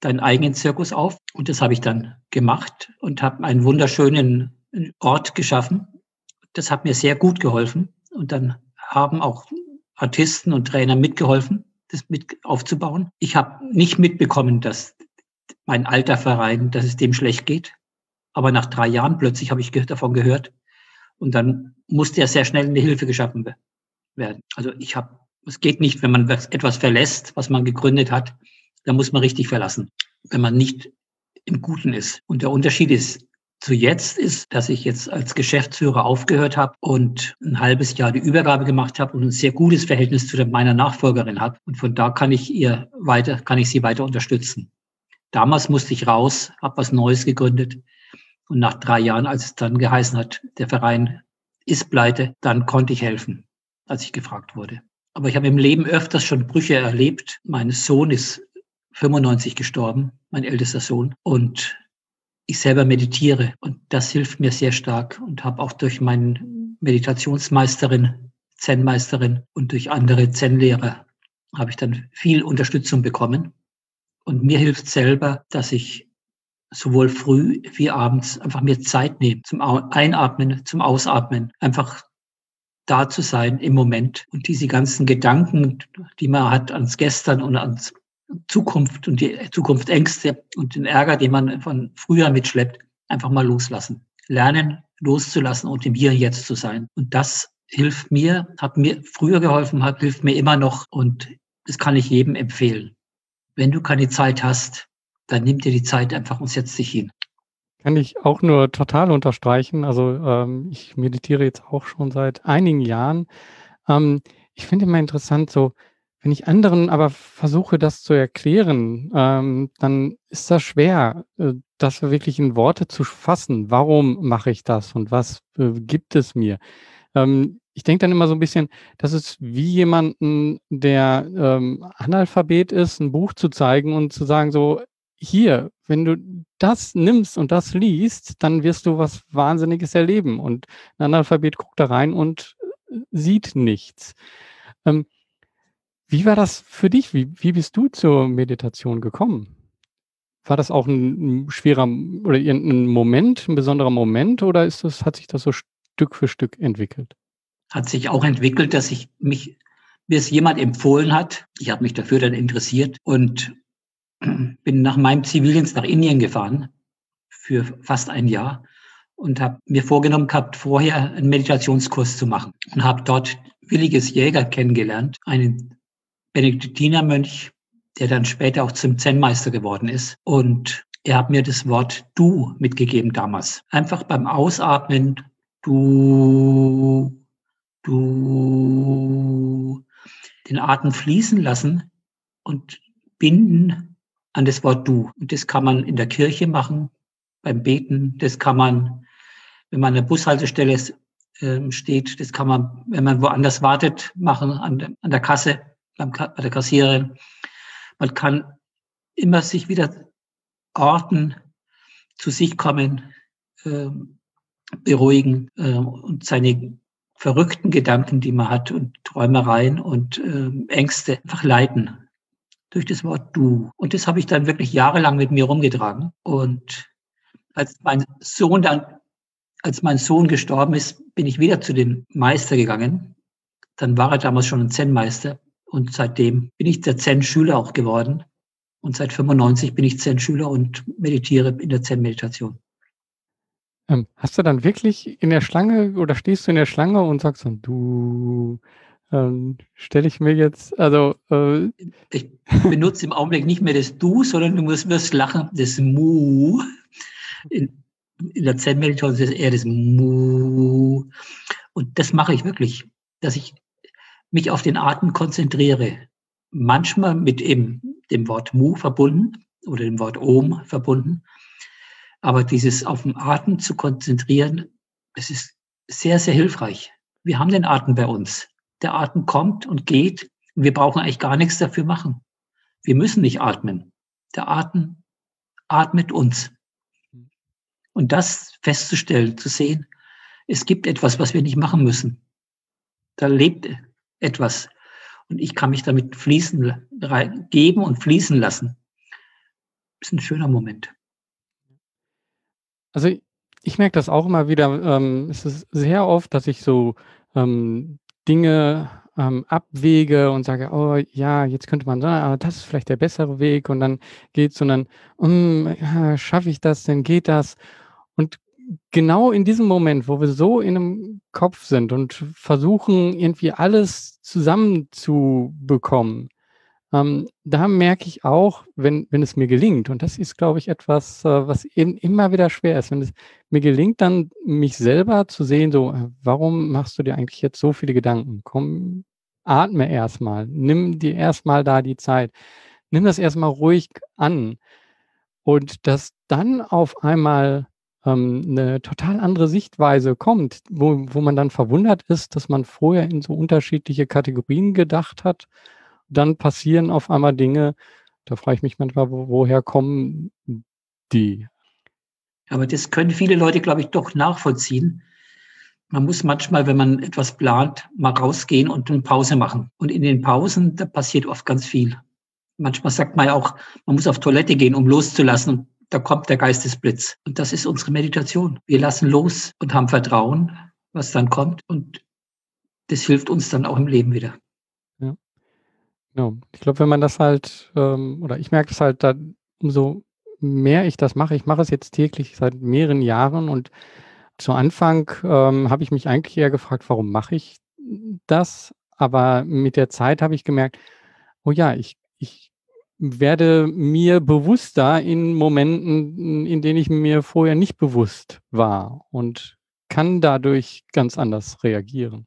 deinen eigenen Zirkus auf. Und das habe ich dann gemacht und habe einen wunderschönen Ort geschaffen. Das hat mir sehr gut geholfen. Und dann haben auch Artisten und Trainer mitgeholfen das mit aufzubauen. Ich habe nicht mitbekommen, dass mein alter Verein, dass es dem schlecht geht. Aber nach drei Jahren plötzlich habe ich davon gehört. Und dann musste ja sehr schnell eine Hilfe geschaffen werden. Also ich habe, es geht nicht, wenn man etwas verlässt, was man gegründet hat, dann muss man richtig verlassen, wenn man nicht im Guten ist. Und der Unterschied ist, zu jetzt ist, dass ich jetzt als Geschäftsführer aufgehört habe und ein halbes Jahr die Übergabe gemacht habe und ein sehr gutes Verhältnis zu meiner Nachfolgerin habe. Und von da kann ich ihr weiter, kann ich sie weiter unterstützen. Damals musste ich raus, habe was Neues gegründet. Und nach drei Jahren, als es dann geheißen hat, der Verein ist pleite, dann konnte ich helfen, als ich gefragt wurde. Aber ich habe im Leben öfters schon Brüche erlebt. Mein Sohn ist 95 gestorben, mein ältester Sohn. Und ich selber meditiere und das hilft mir sehr stark und habe auch durch meine Meditationsmeisterin, Zen-Meisterin und durch andere Zen-Lehrer habe ich dann viel Unterstützung bekommen. Und mir hilft selber, dass ich sowohl früh wie abends einfach mir Zeit nehme zum Einatmen, zum Ausatmen, einfach da zu sein im Moment und diese ganzen Gedanken, die man hat ans Gestern und ans Zukunft und die Zukunftsängste und den Ärger, den man von früher mitschleppt, einfach mal loslassen. Lernen, loszulassen und im Hier und Jetzt zu sein. Und das hilft mir, hat mir früher geholfen, hat, hilft mir immer noch und das kann ich jedem empfehlen. Wenn du keine Zeit hast, dann nimm dir die Zeit einfach und setz dich hin. Kann ich auch nur total unterstreichen. Also ähm, ich meditiere jetzt auch schon seit einigen Jahren. Ähm, ich finde immer interessant, so wenn ich anderen aber versuche, das zu erklären, ähm, dann ist das schwer, äh, das wirklich in Worte zu fassen. Warum mache ich das und was äh, gibt es mir? Ähm, ich denke dann immer so ein bisschen, das ist wie jemanden, der ähm, Analphabet ist, ein Buch zu zeigen und zu sagen, so, hier, wenn du das nimmst und das liest, dann wirst du was Wahnsinniges erleben. Und ein Analphabet guckt da rein und äh, sieht nichts. Ähm, wie war das für dich? Wie, wie bist du zur Meditation gekommen? War das auch ein, ein schwerer oder irgendein Moment, ein besonderer Moment oder ist das, hat sich das so Stück für Stück entwickelt? Hat sich auch entwickelt, dass ich mich, mir es jemand empfohlen hat. Ich habe mich dafür dann interessiert und bin nach meinem Zivildienst nach Indien gefahren für fast ein Jahr und habe mir vorgenommen gehabt, vorher einen Meditationskurs zu machen und habe dort Williges Jäger kennengelernt, einen Benediktinermönch, der dann später auch zum Zen-Meister geworden ist. Und er hat mir das Wort du mitgegeben damals. Einfach beim Ausatmen, du, du, den Atem fließen lassen und binden an das Wort du. Und das kann man in der Kirche machen, beim Beten. Das kann man, wenn man an der Bushaltestelle äh, steht. Das kann man, wenn man woanders wartet, machen, an, der Kasse, beim, bei der Kassiererin. Man kann immer sich wieder orten, zu sich kommen, äh, beruhigen äh, und seine verrückten Gedanken, die man hat und Träumereien und äh, Ängste einfach leiten durch das Wort du. Und das habe ich dann wirklich jahrelang mit mir rumgetragen. Und als mein Sohn dann, als mein Sohn gestorben ist, bin ich wieder zu dem Meister gegangen. Dann war er damals schon ein Zen-Meister. Und seitdem bin ich der Zen-Schüler auch geworden. Und seit 95 bin ich Zen-Schüler und meditiere in der Zen-Meditation. Ähm, hast du dann wirklich in der Schlange oder stehst du in der Schlange und sagst dann, du ähm, stelle ich mir jetzt, also. Äh, ich benutze im Augenblick nicht mehr das Du, sondern du musst, wirst lachen, das Mu. In, in der Zen-Meditation ist es eher das Mu. Und das mache ich wirklich, dass ich mich auf den Atem konzentriere. Manchmal mit eben dem Wort Mu verbunden oder dem Wort Om verbunden. Aber dieses auf den Atem zu konzentrieren, das ist sehr, sehr hilfreich. Wir haben den Atem bei uns. Der Atem kommt und geht und wir brauchen eigentlich gar nichts dafür machen. Wir müssen nicht atmen. Der Atem atmet uns. Und das festzustellen, zu sehen, es gibt etwas, was wir nicht machen müssen. Da lebt etwas. Und ich kann mich damit fließen, geben und fließen lassen. Das ist ein schöner Moment. Also ich merke das auch immer wieder. Ähm, es ist sehr oft, dass ich so ähm, Dinge ähm, abwäge und sage, oh ja, jetzt könnte man sagen, aber das ist vielleicht der bessere Weg und dann geht's und dann, um, ja, schaffe ich das, dann geht das. Und genau in diesem Moment, wo wir so in einem Kopf sind und versuchen, irgendwie alles zusammenzubekommen, ähm, da merke ich auch, wenn, wenn es mir gelingt, und das ist, glaube ich, etwas, äh, was eben immer wieder schwer ist, wenn es mir gelingt, dann mich selber zu sehen, so, äh, warum machst du dir eigentlich jetzt so viele Gedanken? Komm, atme erstmal, nimm dir erstmal da die Zeit, nimm das erstmal ruhig an. Und dass dann auf einmal ähm, eine total andere Sichtweise kommt, wo, wo man dann verwundert ist, dass man vorher in so unterschiedliche Kategorien gedacht hat dann passieren auf einmal Dinge, da frage ich mich manchmal, wo, woher kommen die? Aber das können viele Leute, glaube ich, doch nachvollziehen. Man muss manchmal, wenn man etwas plant, mal rausgehen und eine Pause machen. Und in den Pausen, da passiert oft ganz viel. Manchmal sagt man ja auch, man muss auf Toilette gehen, um loszulassen. Da kommt der Geistesblitz. Und das ist unsere Meditation. Wir lassen los und haben Vertrauen, was dann kommt. Und das hilft uns dann auch im Leben wieder. Genau. Ich glaube, wenn man das halt, ähm, oder ich merke es halt, da, umso mehr ich das mache, ich mache es jetzt täglich seit mehreren Jahren und zu Anfang ähm, habe ich mich eigentlich eher gefragt, warum mache ich das? Aber mit der Zeit habe ich gemerkt, oh ja, ich, ich werde mir bewusster in Momenten, in denen ich mir vorher nicht bewusst war und kann dadurch ganz anders reagieren.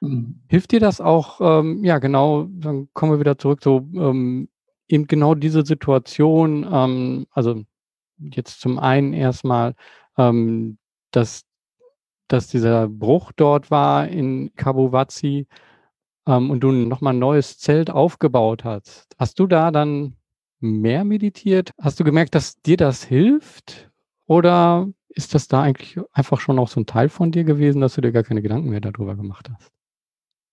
Mhm. Hilft dir das auch, ähm, ja genau, dann kommen wir wieder zurück, so ähm, eben genau diese Situation, ähm, also jetzt zum einen erstmal, ähm, dass, dass dieser Bruch dort war in Kabuwazi ähm, und du nochmal ein neues Zelt aufgebaut hast. Hast du da dann mehr meditiert? Hast du gemerkt, dass dir das hilft? Oder ist das da eigentlich einfach schon auch so ein Teil von dir gewesen, dass du dir gar keine Gedanken mehr darüber gemacht hast?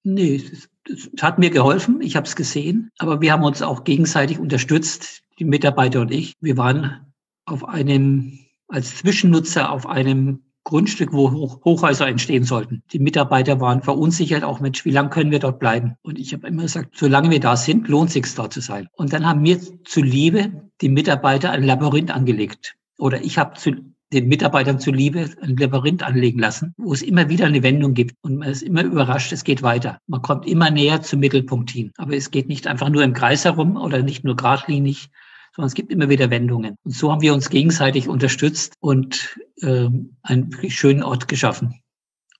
Nee, es, hat mir geholfen. Ich habe es gesehen. Aber wir haben uns auch gegenseitig unterstützt, die Mitarbeiter und ich. Wir waren auf einem, als Zwischennutzer auf einem Grundstück, wo Hoch Hochhäuser entstehen sollten. Die Mitarbeiter waren verunsichert, auch Mensch, wie lange können wir dort bleiben? Und ich habe immer gesagt, solange wir da sind, lohnt sich dort zu sein. Und dann haben mir zuliebe die Mitarbeiter ein Labyrinth angelegt. Oder ich habe zu den Mitarbeitern zuliebe ein Labyrinth anlegen lassen, wo es immer wieder eine Wendung gibt und man ist immer überrascht, es geht weiter. Man kommt immer näher zum Mittelpunkt hin. Aber es geht nicht einfach nur im Kreis herum oder nicht nur geradlinig, sondern es gibt immer wieder Wendungen. Und so haben wir uns gegenseitig unterstützt und äh, einen wirklich schönen Ort geschaffen.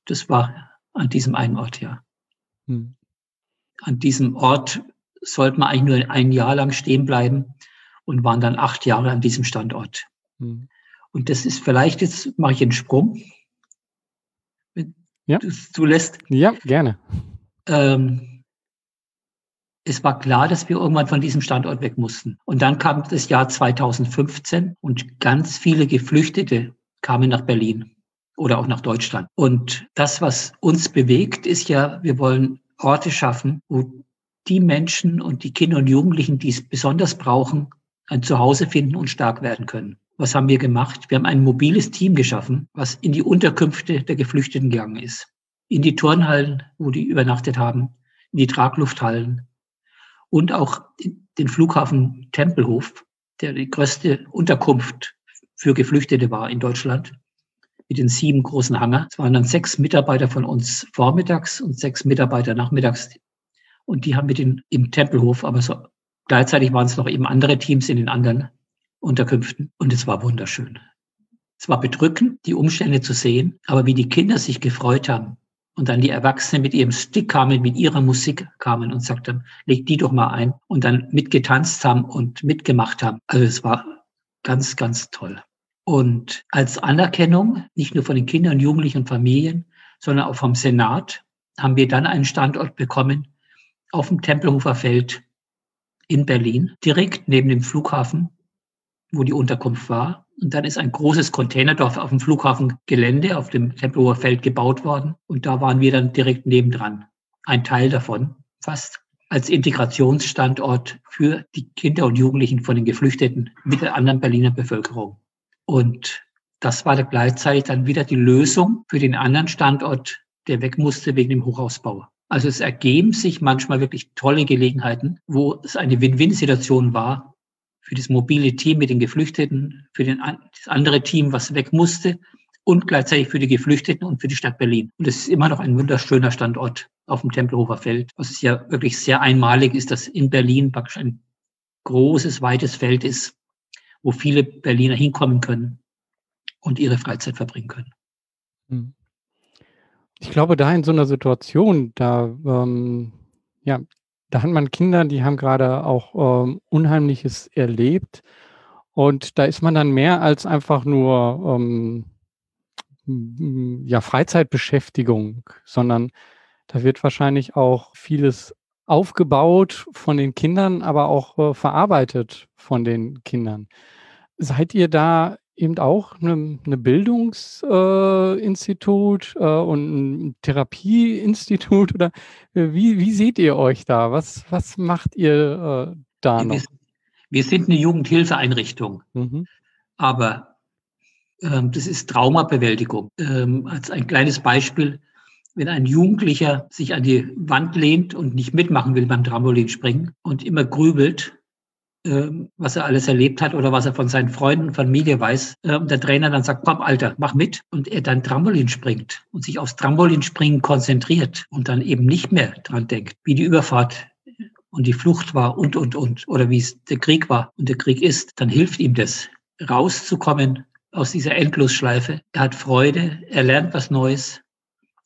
Das war an diesem einen Ort, ja. Hm. An diesem Ort sollte man eigentlich nur ein Jahr lang stehen bleiben und waren dann acht Jahre an diesem Standort. Hm. Und das ist vielleicht, jetzt mache ich einen Sprung, wenn ja. du es zulässt. Ja, gerne. Ähm, es war klar, dass wir irgendwann von diesem Standort weg mussten. Und dann kam das Jahr 2015 und ganz viele Geflüchtete kamen nach Berlin oder auch nach Deutschland. Und das, was uns bewegt, ist ja, wir wollen Orte schaffen, wo die Menschen und die Kinder und Jugendlichen, die es besonders brauchen, ein Zuhause finden und stark werden können. Was haben wir gemacht? Wir haben ein mobiles Team geschaffen, was in die Unterkünfte der Geflüchteten gegangen ist. In die Turnhallen, wo die übernachtet haben, in die Traglufthallen, und auch den Flughafen Tempelhof, der die größte Unterkunft für Geflüchtete war in Deutschland, mit den sieben großen Hangar. Es waren dann sechs Mitarbeiter von uns vormittags und sechs Mitarbeiter nachmittags. Und die haben mit den im Tempelhof, aber so gleichzeitig waren es noch eben andere Teams in den anderen Unterkünften. Und es war wunderschön. Es war bedrückend, die Umstände zu sehen, aber wie die Kinder sich gefreut haben, und dann die Erwachsenen mit ihrem Stick kamen, mit ihrer Musik kamen und sagten, leg die doch mal ein und dann mitgetanzt haben und mitgemacht haben. Also es war ganz, ganz toll. Und als Anerkennung, nicht nur von den Kindern, Jugendlichen und Familien, sondern auch vom Senat, haben wir dann einen Standort bekommen auf dem Tempelhofer Feld in Berlin, direkt neben dem Flughafen, wo die Unterkunft war. Und dann ist ein großes Containerdorf auf dem Flughafengelände, auf dem Tempelhofer Feld gebaut worden. Und da waren wir dann direkt nebendran. Ein Teil davon, fast als Integrationsstandort für die Kinder und Jugendlichen von den Geflüchteten mit der anderen Berliner Bevölkerung. Und das war gleichzeitig dann wieder die Lösung für den anderen Standort, der weg musste wegen dem Hochausbau. Also es ergeben sich manchmal wirklich tolle Gelegenheiten, wo es eine Win-Win-Situation war, für das mobile Team mit den Geflüchteten, für den, das andere Team, was weg musste und gleichzeitig für die Geflüchteten und für die Stadt Berlin. Und es ist immer noch ein wunderschöner Standort auf dem Tempelhofer Feld, was es ja wirklich sehr einmalig ist, dass in Berlin praktisch ein großes, weites Feld ist, wo viele Berliner hinkommen können und ihre Freizeit verbringen können. Hm. Ich glaube, da in so einer Situation, da ähm, ja, da hat man Kinder, die haben gerade auch ähm, Unheimliches erlebt. Und da ist man dann mehr als einfach nur ähm, ja, Freizeitbeschäftigung, sondern da wird wahrscheinlich auch vieles aufgebaut von den Kindern, aber auch äh, verarbeitet von den Kindern. Seid ihr da eben auch eine, eine Bildungsinstitut äh, äh, und ein Therapieinstitut oder äh, wie, wie seht ihr euch da? Was, was macht ihr äh, da noch? Wir, sind eine Jugendhilfeeinrichtung, mhm. aber ähm, das ist Traumabewältigung. Ähm, als ein kleines Beispiel, wenn ein Jugendlicher sich an die Wand lehnt und nicht mitmachen will beim Trampolinspringen und immer grübelt, was er alles erlebt hat oder was er von seinen Freunden, Familie weiß. Und der Trainer dann sagt, komm, Alter, mach mit. Und er dann Trampolin springt und sich aufs Trampolinspringen konzentriert und dann eben nicht mehr dran denkt, wie die Überfahrt und die Flucht war und, und, und, oder wie es der Krieg war und der Krieg ist, dann hilft ihm das, rauszukommen aus dieser Endlosschleife. Er hat Freude, er lernt was Neues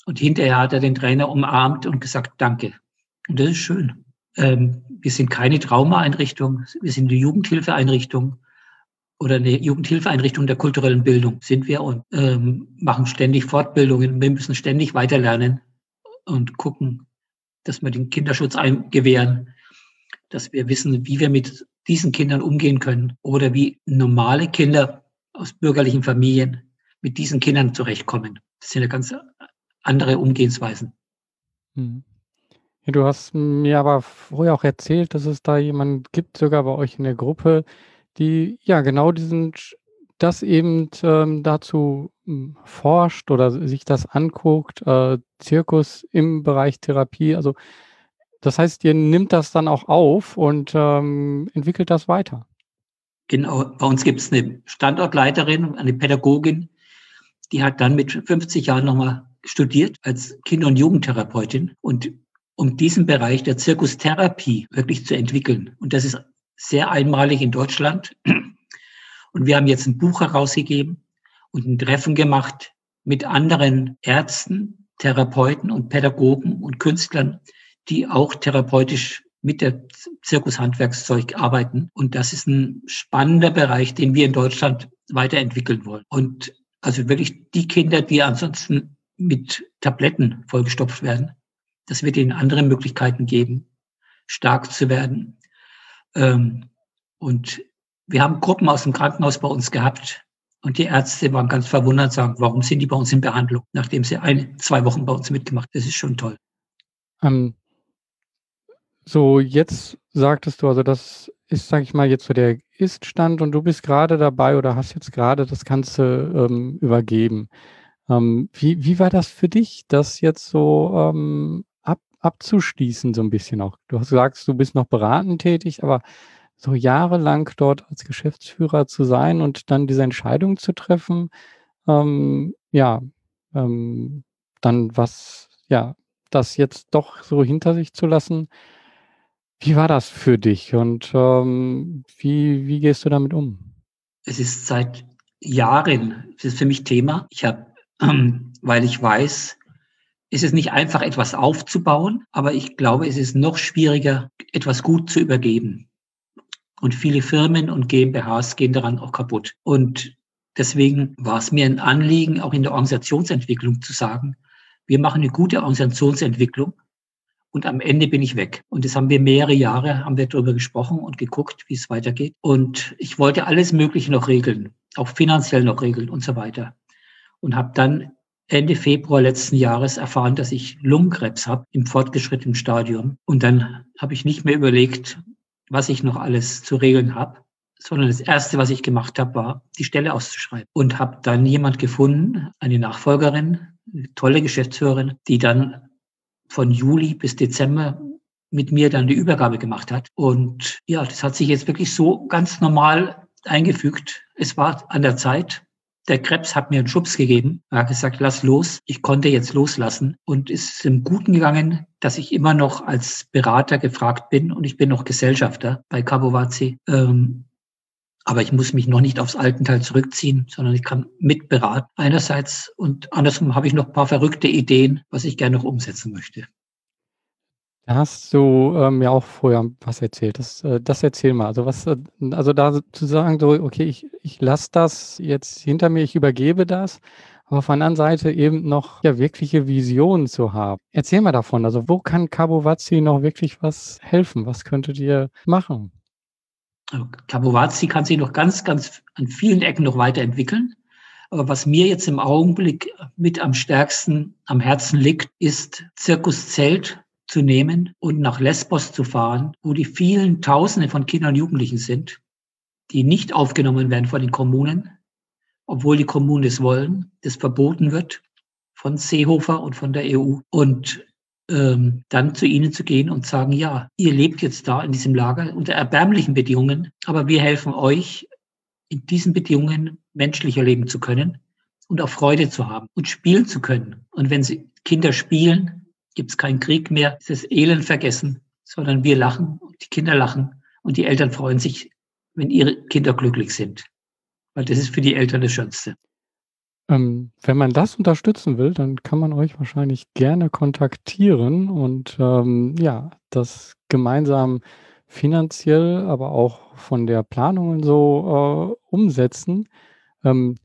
und hinterher hat er den Trainer umarmt und gesagt, danke. Und das ist schön. Ähm, wir sind keine Traumaeinrichtung, wir sind eine Jugendhilfeeinrichtung oder eine Jugendhilfeeinrichtung der kulturellen Bildung sind wir und ähm, machen ständig Fortbildungen. Wir müssen ständig weiterlernen und gucken, dass wir den Kinderschutz gewähren, dass wir wissen, wie wir mit diesen Kindern umgehen können oder wie normale Kinder aus bürgerlichen Familien mit diesen Kindern zurechtkommen. Das sind ja ganz andere Umgehensweisen. Mhm. Du hast mir aber vorher auch erzählt, dass es da jemanden gibt, sogar bei euch in der Gruppe, die ja genau diesen das eben ähm, dazu hm, forscht oder sich das anguckt, äh, Zirkus im Bereich Therapie. Also das heißt, ihr nimmt das dann auch auf und ähm, entwickelt das weiter. Genau, bei uns gibt es eine Standortleiterin, eine Pädagogin, die hat dann mit 50 Jahren nochmal studiert als Kinder- und Jugendtherapeutin und um diesen Bereich der Zirkustherapie wirklich zu entwickeln. Und das ist sehr einmalig in Deutschland. Und wir haben jetzt ein Buch herausgegeben und ein Treffen gemacht mit anderen Ärzten, Therapeuten und Pädagogen und Künstlern, die auch therapeutisch mit der Zirkushandwerkszeug arbeiten. Und das ist ein spannender Bereich, den wir in Deutschland weiterentwickeln wollen. Und also wirklich die Kinder, die ansonsten mit Tabletten vollgestopft werden, das wird ihnen andere Möglichkeiten geben, stark zu werden. Ähm, und wir haben Gruppen aus dem Krankenhaus bei uns gehabt und die Ärzte waren ganz verwundert, sagen, warum sind die bei uns in Behandlung, nachdem sie ein, zwei Wochen bei uns mitgemacht. Das ist schon toll. Ähm, so, jetzt sagtest du, also das ist, sage ich mal, jetzt so der Ist-Stand und du bist gerade dabei oder hast jetzt gerade das Ganze ähm, übergeben. Ähm, wie, wie war das für dich, das jetzt so ähm, abzuschließen, so ein bisschen auch? Du hast gesagt, du bist noch beratend tätig, aber so jahrelang dort als Geschäftsführer zu sein und dann diese Entscheidung zu treffen, ähm, ja, ähm, dann was, ja, das jetzt doch so hinter sich zu lassen. Wie war das für dich und ähm, wie, wie gehst du damit um? Es ist seit Jahren, es ist für mich Thema. Ich habe, ähm, weil ich weiß, es ist nicht einfach, etwas aufzubauen, aber ich glaube, es ist noch schwieriger, etwas gut zu übergeben. Und viele Firmen und GmbHs gehen daran auch kaputt. Und deswegen war es mir ein Anliegen, auch in der Organisationsentwicklung zu sagen, wir machen eine gute Organisationsentwicklung und am Ende bin ich weg. Und das haben wir mehrere Jahre, haben wir darüber gesprochen und geguckt, wie es weitergeht. Und ich wollte alles Mögliche noch regeln, auch finanziell noch regeln und so weiter. Und habe dann Ende Februar letzten Jahres erfahren, dass ich Lungenkrebs habe im fortgeschrittenen Stadium. Und dann habe ich nicht mehr überlegt, was ich noch alles zu regeln habe, sondern das Erste, was ich gemacht habe, war, die Stelle auszuschreiben. Und habe dann jemand gefunden, eine Nachfolgerin, eine tolle Geschäftsführerin, die dann von Juli bis Dezember mit mir dann die Übergabe gemacht hat. Und ja, das hat sich jetzt wirklich so ganz normal eingefügt. Es war an der Zeit, der Krebs hat mir einen Schubs gegeben. Er hat gesagt, lass los. Ich konnte jetzt loslassen und es ist im Guten gegangen, dass ich immer noch als Berater gefragt bin und ich bin noch Gesellschafter bei Cabovazi. Ähm, aber ich muss mich noch nicht aufs Altenteil zurückziehen, sondern ich kann mitberaten einerseits und andersrum habe ich noch ein paar verrückte Ideen, was ich gerne noch umsetzen möchte. Da hast du ähm, mir auch vorher was erzählt. Das, äh, das erzähl mal. Also was, äh, also da zu sagen, so, okay, ich, ich lasse das jetzt hinter mir, ich übergebe das, aber auf der anderen Seite eben noch ja wirkliche Visionen zu haben. Erzähl mal davon. Also wo kann Kabovazzi noch wirklich was helfen? Was könntet ihr machen? Kabovazzi kann sich noch ganz, ganz an vielen Ecken noch weiterentwickeln. Aber was mir jetzt im Augenblick mit am stärksten am Herzen liegt, ist Zirkuszelt zu nehmen und nach Lesbos zu fahren, wo die vielen Tausende von Kindern und Jugendlichen sind, die nicht aufgenommen werden von den Kommunen, obwohl die Kommunen es wollen, das verboten wird von Seehofer und von der EU. Und ähm, dann zu ihnen zu gehen und sagen, ja, ihr lebt jetzt da in diesem Lager unter erbärmlichen Bedingungen, aber wir helfen euch, in diesen Bedingungen menschlicher leben zu können und auch Freude zu haben und spielen zu können. Und wenn sie Kinder spielen, gibt es keinen Krieg mehr, ist das Elend vergessen, sondern wir lachen, die Kinder lachen und die Eltern freuen sich, wenn ihre Kinder glücklich sind. Weil das ist für die Eltern das Schönste. Ähm, wenn man das unterstützen will, dann kann man euch wahrscheinlich gerne kontaktieren und ähm, ja, das gemeinsam finanziell, aber auch von der Planung und so äh, umsetzen. Ähm,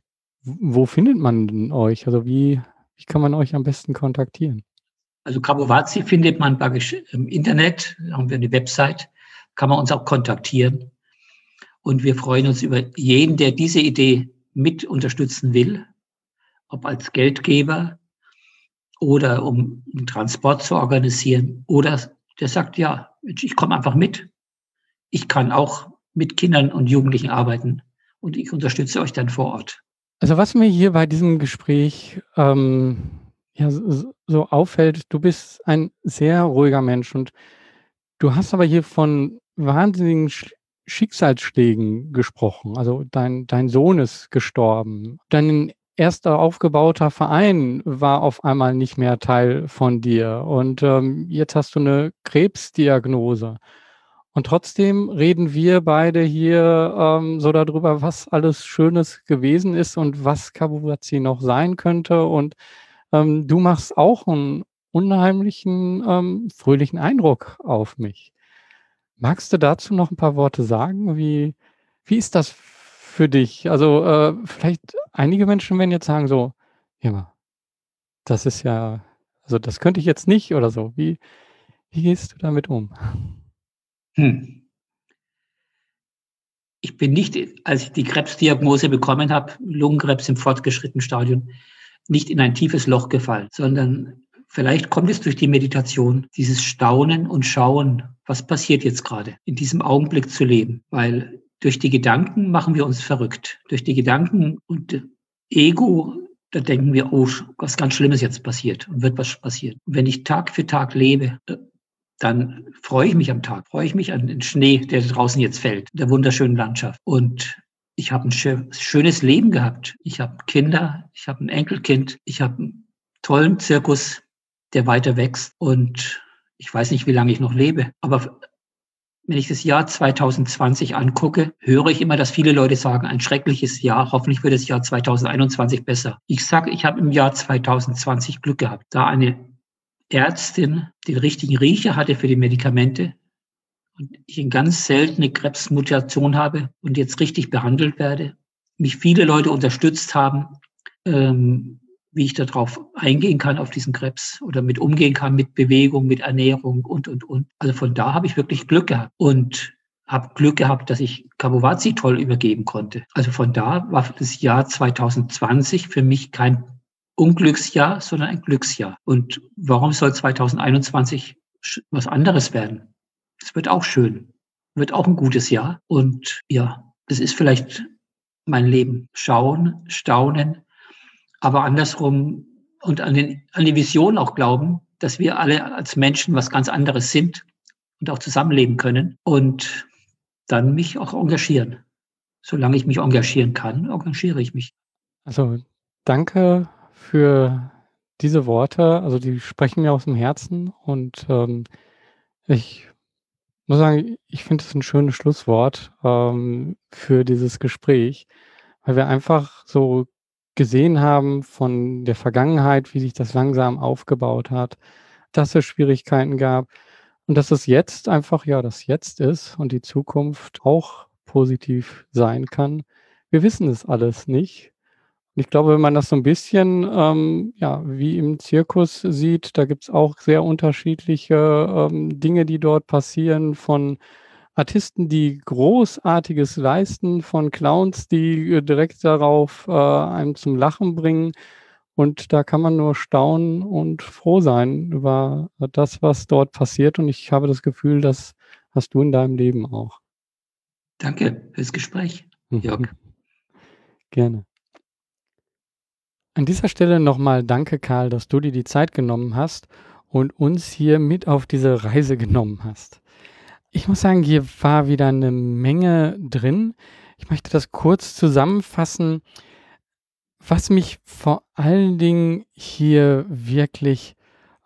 wo findet man euch? Also wie, wie kann man euch am besten kontaktieren? Also Kabovazi findet man im Internet, haben wir eine Website, kann man uns auch kontaktieren. Und wir freuen uns über jeden, der diese Idee mit unterstützen will, ob als Geldgeber oder um einen Transport zu organisieren oder der sagt, ja, ich komme einfach mit. Ich kann auch mit Kindern und Jugendlichen arbeiten und ich unterstütze euch dann vor Ort. Also was mir hier bei diesem Gespräch ähm, ja, so, auffällt, du bist ein sehr ruhiger Mensch und du hast aber hier von wahnsinnigen Schicksalsschlägen gesprochen. Also dein, dein Sohn ist gestorben. Dein erster aufgebauter Verein war auf einmal nicht mehr Teil von dir. Und ähm, jetzt hast du eine Krebsdiagnose. Und trotzdem reden wir beide hier ähm, so darüber, was alles Schönes gewesen ist und was Kabuwazi noch sein könnte. Und ähm, du machst auch einen unheimlichen, ähm, fröhlichen Eindruck auf mich. Magst du dazu noch ein paar Worte sagen? Wie, wie ist das für dich? Also äh, vielleicht einige Menschen werden jetzt sagen so, ja, das ist ja, also das könnte ich jetzt nicht oder so. Wie, wie gehst du damit um? Hm. Ich bin nicht, als ich die Krebsdiagnose bekommen habe, Lungenkrebs im fortgeschrittenen Stadion, nicht in ein tiefes Loch gefallen, sondern vielleicht kommt es durch die Meditation, dieses Staunen und Schauen, was passiert jetzt gerade, in diesem Augenblick zu leben, weil durch die Gedanken machen wir uns verrückt. Durch die Gedanken und Ego, da denken wir, oh, was ganz Schlimmes jetzt passiert und wird was passieren. Und wenn ich Tag für Tag lebe, dann freue ich mich am Tag, freue ich mich an den Schnee, der draußen jetzt fällt, der wunderschönen Landschaft. Und ich habe ein schönes Leben gehabt. Ich habe Kinder, ich habe ein Enkelkind, ich habe einen tollen Zirkus, der weiter wächst. Und ich weiß nicht, wie lange ich noch lebe. Aber wenn ich das Jahr 2020 angucke, höre ich immer, dass viele Leute sagen, ein schreckliches Jahr, hoffentlich wird das Jahr 2021 besser. Ich sage, ich habe im Jahr 2020 Glück gehabt, da eine Ärztin den richtigen Riecher hatte für die Medikamente und ich eine ganz seltene Krebsmutation habe und jetzt richtig behandelt werde, mich viele Leute unterstützt haben, ähm, wie ich darauf eingehen kann, auf diesen Krebs oder mit umgehen kann, mit Bewegung, mit Ernährung und, und, und. Also von da habe ich wirklich Glück gehabt und habe Glück gehabt, dass ich Kabuwazi toll übergeben konnte. Also von da war das Jahr 2020 für mich kein Unglücksjahr, sondern ein Glücksjahr. Und warum soll 2021 was anderes werden? Es wird auch schön, wird auch ein gutes Jahr. Und ja, das ist vielleicht mein Leben. Schauen, staunen, aber andersrum und an, den, an die Vision auch glauben, dass wir alle als Menschen was ganz anderes sind und auch zusammenleben können und dann mich auch engagieren. Solange ich mich engagieren kann, engagiere ich mich. Also danke für diese Worte. Also die sprechen mir aus dem Herzen und ähm, ich muss sagen, ich finde es ein schönes Schlusswort ähm, für dieses Gespräch, weil wir einfach so gesehen haben von der Vergangenheit, wie sich das langsam aufgebaut hat, dass es Schwierigkeiten gab und dass es jetzt einfach ja das Jetzt ist und die Zukunft auch positiv sein kann. Wir wissen es alles nicht. Ich glaube, wenn man das so ein bisschen ähm, ja, wie im Zirkus sieht, da gibt es auch sehr unterschiedliche ähm, Dinge, die dort passieren, von Artisten, die Großartiges leisten, von Clowns, die äh, direkt darauf äh, einem zum Lachen bringen. Und da kann man nur staunen und froh sein über das, was dort passiert. Und ich habe das Gefühl, das hast du in deinem Leben auch. Danke fürs Gespräch, Jörg. Gerne. An dieser Stelle nochmal danke, Karl, dass du dir die Zeit genommen hast und uns hier mit auf diese Reise genommen hast. Ich muss sagen, hier war wieder eine Menge drin. Ich möchte das kurz zusammenfassen. Was mich vor allen Dingen hier wirklich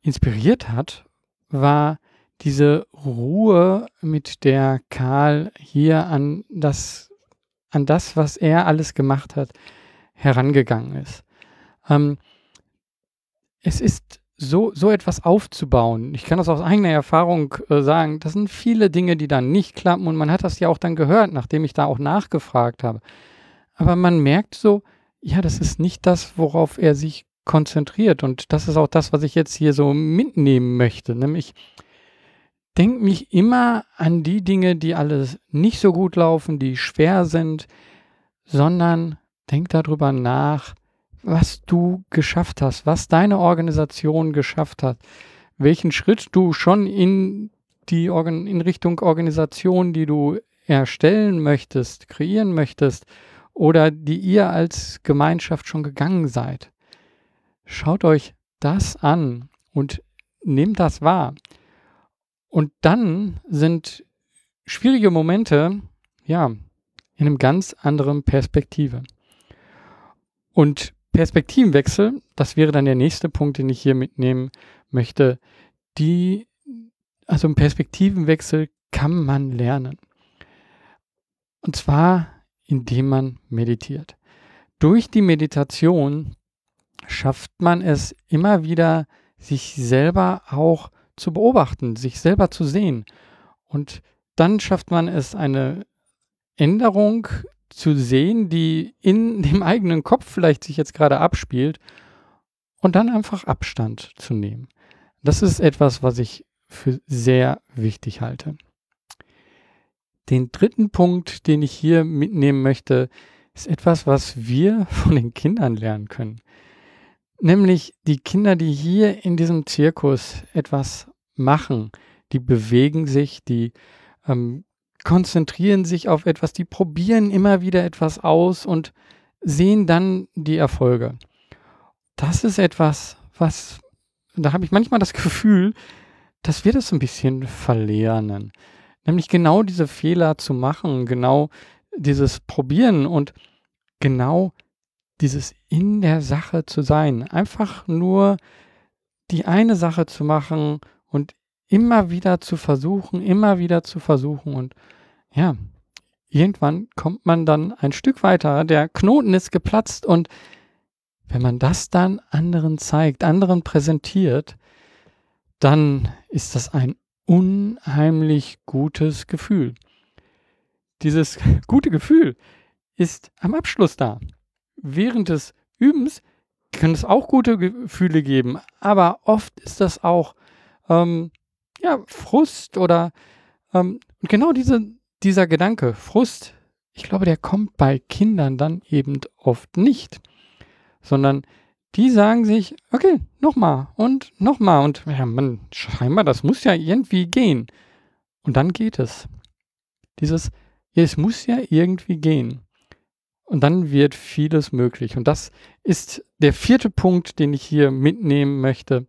inspiriert hat, war diese Ruhe, mit der Karl hier an das, an das, was er alles gemacht hat, herangegangen ist. Ähm, es ist so, so etwas aufzubauen. Ich kann das aus eigener Erfahrung äh, sagen. Das sind viele Dinge, die dann nicht klappen und man hat das ja auch dann gehört, nachdem ich da auch nachgefragt habe. Aber man merkt so, ja, das ist nicht das, worauf er sich konzentriert. Und das ist auch das, was ich jetzt hier so mitnehmen möchte. Nämlich denke mich immer an die Dinge, die alles nicht so gut laufen, die schwer sind, sondern denk darüber nach, was du geschafft hast, was deine Organisation geschafft hat, welchen Schritt du schon in die Organ in Richtung Organisation, die du erstellen möchtest, kreieren möchtest oder die ihr als Gemeinschaft schon gegangen seid. Schaut euch das an und nehmt das wahr. Und dann sind schwierige Momente, ja, in einem ganz anderen Perspektive. Und Perspektivenwechsel, das wäre dann der nächste Punkt, den ich hier mitnehmen möchte. Die, also ein Perspektivenwechsel kann man lernen. Und zwar, indem man meditiert. Durch die Meditation schafft man es immer wieder, sich selber auch zu beobachten, sich selber zu sehen. Und dann schafft man es, eine Änderung zu sehen, die in dem eigenen Kopf vielleicht sich jetzt gerade abspielt und dann einfach Abstand zu nehmen. Das ist etwas, was ich für sehr wichtig halte. Den dritten Punkt, den ich hier mitnehmen möchte, ist etwas, was wir von den Kindern lernen können. Nämlich die Kinder, die hier in diesem Zirkus etwas machen, die bewegen sich, die ähm, konzentrieren sich auf etwas, die probieren immer wieder etwas aus und sehen dann die Erfolge. Das ist etwas, was, da habe ich manchmal das Gefühl, dass wir das ein bisschen verlernen. Nämlich genau diese Fehler zu machen, genau dieses Probieren und genau dieses in der Sache zu sein. Einfach nur die eine Sache zu machen und immer wieder zu versuchen, immer wieder zu versuchen und ja, irgendwann kommt man dann ein Stück weiter, der Knoten ist geplatzt und wenn man das dann anderen zeigt, anderen präsentiert, dann ist das ein unheimlich gutes Gefühl. Dieses gute Gefühl ist am Abschluss da. Während des Übens kann es auch gute Gefühle geben, aber oft ist das auch ähm, ja, Frust oder ähm, genau diese, dieser Gedanke, Frust, ich glaube, der kommt bei Kindern dann eben oft nicht, sondern die sagen sich, okay, nochmal und nochmal und ja, man, scheinbar, das muss ja irgendwie gehen. Und dann geht es. Dieses, ja, es muss ja irgendwie gehen. Und dann wird vieles möglich. Und das ist der vierte Punkt, den ich hier mitnehmen möchte.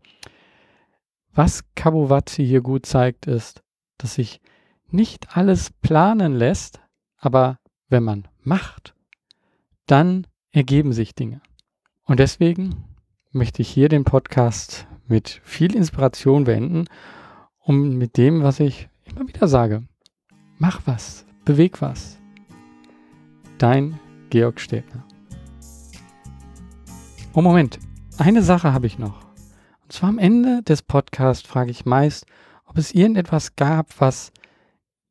Was Kabowatzi hier gut zeigt, ist, dass sich nicht alles planen lässt, aber wenn man macht, dann ergeben sich Dinge. Und deswegen möchte ich hier den Podcast mit viel Inspiration beenden, um mit dem, was ich immer wieder sage, mach was, beweg was. Dein Georg Stäbner. Oh Moment, eine Sache habe ich noch. Und zwar am Ende des Podcasts frage ich meist, ob es irgendetwas gab, was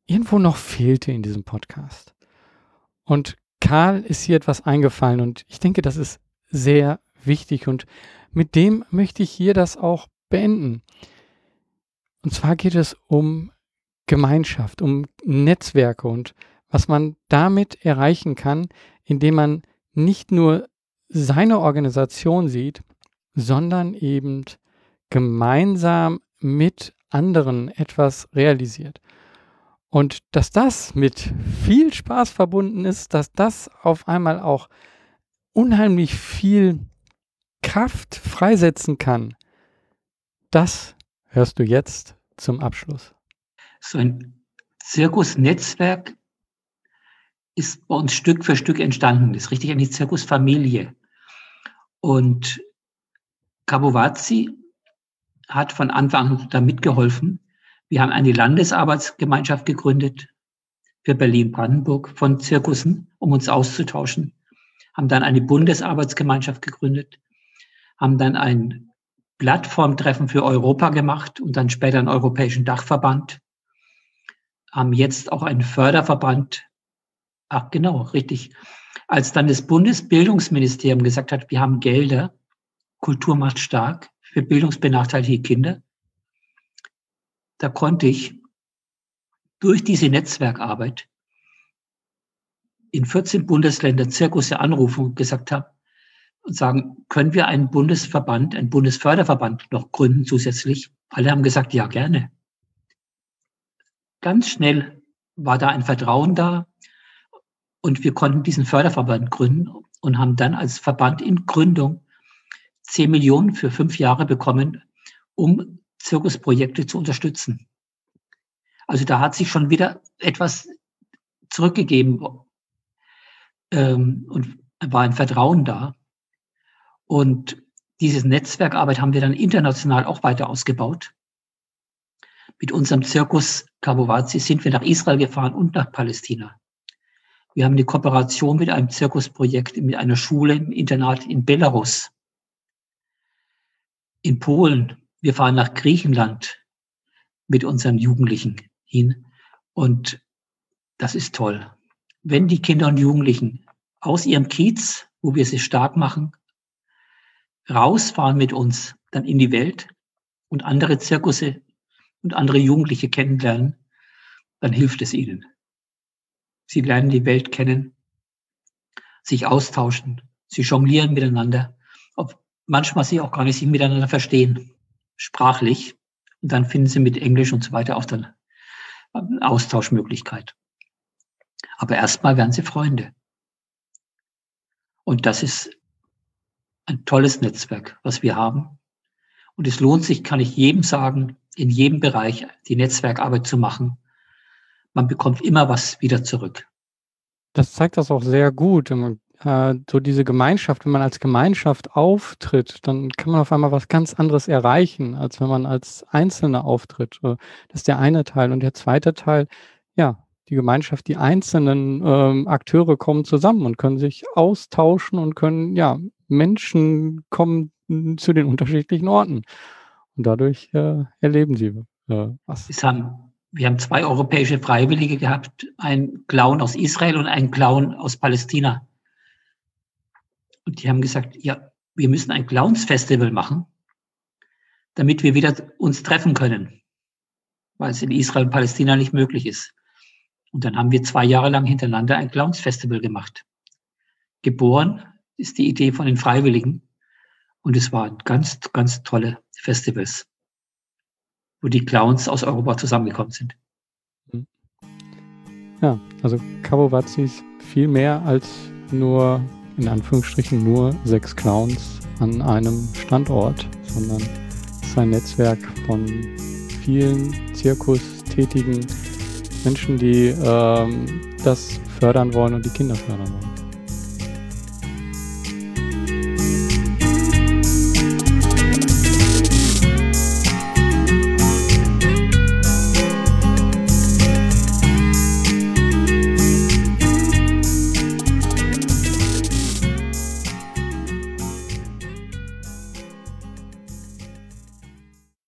irgendwo noch fehlte in diesem Podcast. Und Karl ist hier etwas eingefallen und ich denke, das ist sehr wichtig und mit dem möchte ich hier das auch beenden. Und zwar geht es um Gemeinschaft, um Netzwerke und was man damit erreichen kann, indem man nicht nur seine Organisation sieht, sondern eben gemeinsam mit anderen etwas realisiert. Und dass das mit viel Spaß verbunden ist, dass das auf einmal auch unheimlich viel Kraft freisetzen kann, das hörst du jetzt zum Abschluss. So ein Zirkusnetzwerk ist bei uns Stück für Stück entstanden. Das ist richtig eine Zirkusfamilie. Und Kabowazzi hat von Anfang an da mitgeholfen. Wir haben eine Landesarbeitsgemeinschaft gegründet für Berlin-Brandenburg von Zirkussen, um uns auszutauschen. Haben dann eine Bundesarbeitsgemeinschaft gegründet, haben dann ein Plattformtreffen für Europa gemacht und dann später einen europäischen Dachverband, haben jetzt auch einen Förderverband. Ach, genau, richtig. Als dann das Bundesbildungsministerium gesagt hat, wir haben Gelder, Kultur macht stark, für bildungsbenachteiligte Kinder. Da konnte ich durch diese Netzwerkarbeit in 14 Bundesländern Zirkusse anrufen und gesagt habe und sagen, können wir einen Bundesverband, einen Bundesförderverband noch gründen zusätzlich? Alle haben gesagt, ja, gerne. Ganz schnell war da ein Vertrauen da und wir konnten diesen Förderverband gründen und haben dann als Verband in Gründung 10 Millionen für fünf Jahre bekommen, um Zirkusprojekte zu unterstützen. Also da hat sich schon wieder etwas zurückgegeben ähm, und war ein Vertrauen da. Und dieses Netzwerkarbeit haben wir dann international auch weiter ausgebaut. Mit unserem Zirkus Kabowazi sind wir nach Israel gefahren und nach Palästina. Wir haben eine Kooperation mit einem Zirkusprojekt mit einer Schule im Internat in Belarus, in Polen. Wir fahren nach Griechenland mit unseren Jugendlichen hin. Und das ist toll. Wenn die Kinder und Jugendlichen aus ihrem Kiez, wo wir sie stark machen, rausfahren mit uns dann in die Welt und andere Zirkusse und andere Jugendliche kennenlernen, dann hilft es ihnen. Sie lernen die Welt kennen, sich austauschen, sie jonglieren miteinander, manchmal sie auch gar nicht sich miteinander verstehen, sprachlich. Und dann finden sie mit Englisch und so weiter auch dann Austauschmöglichkeit. Aber erstmal werden sie Freunde. Und das ist ein tolles Netzwerk, was wir haben. Und es lohnt sich, kann ich jedem sagen, in jedem Bereich die Netzwerkarbeit zu machen. Man bekommt immer was wieder zurück. Das zeigt das auch sehr gut. Äh, so diese Gemeinschaft, wenn man als Gemeinschaft auftritt, dann kann man auf einmal was ganz anderes erreichen, als wenn man als Einzelner auftritt. Das ist der eine Teil. Und der zweite Teil, ja, die Gemeinschaft, die einzelnen ähm, Akteure kommen zusammen und können sich austauschen und können, ja, Menschen kommen zu den unterschiedlichen Orten. Und dadurch äh, erleben sie äh, was. Es haben, wir haben zwei europäische Freiwillige gehabt, einen Clown aus Israel und einen Clown aus Palästina. Und die haben gesagt, ja, wir müssen ein Clowns-Festival machen, damit wir wieder uns treffen können, weil es in Israel und Palästina nicht möglich ist. Und dann haben wir zwei Jahre lang hintereinander ein Clowns-Festival gemacht. Geboren ist die Idee von den Freiwilligen. Und es waren ganz, ganz tolle Festivals, wo die Clowns aus Europa zusammengekommen sind. Ja, also Kabowazi ist viel mehr als nur, in Anführungsstrichen, nur sechs Clowns an einem Standort, sondern es ist ein Netzwerk von vielen zirkustätigen Menschen, die ähm, das fördern wollen und die Kinder fördern wollen.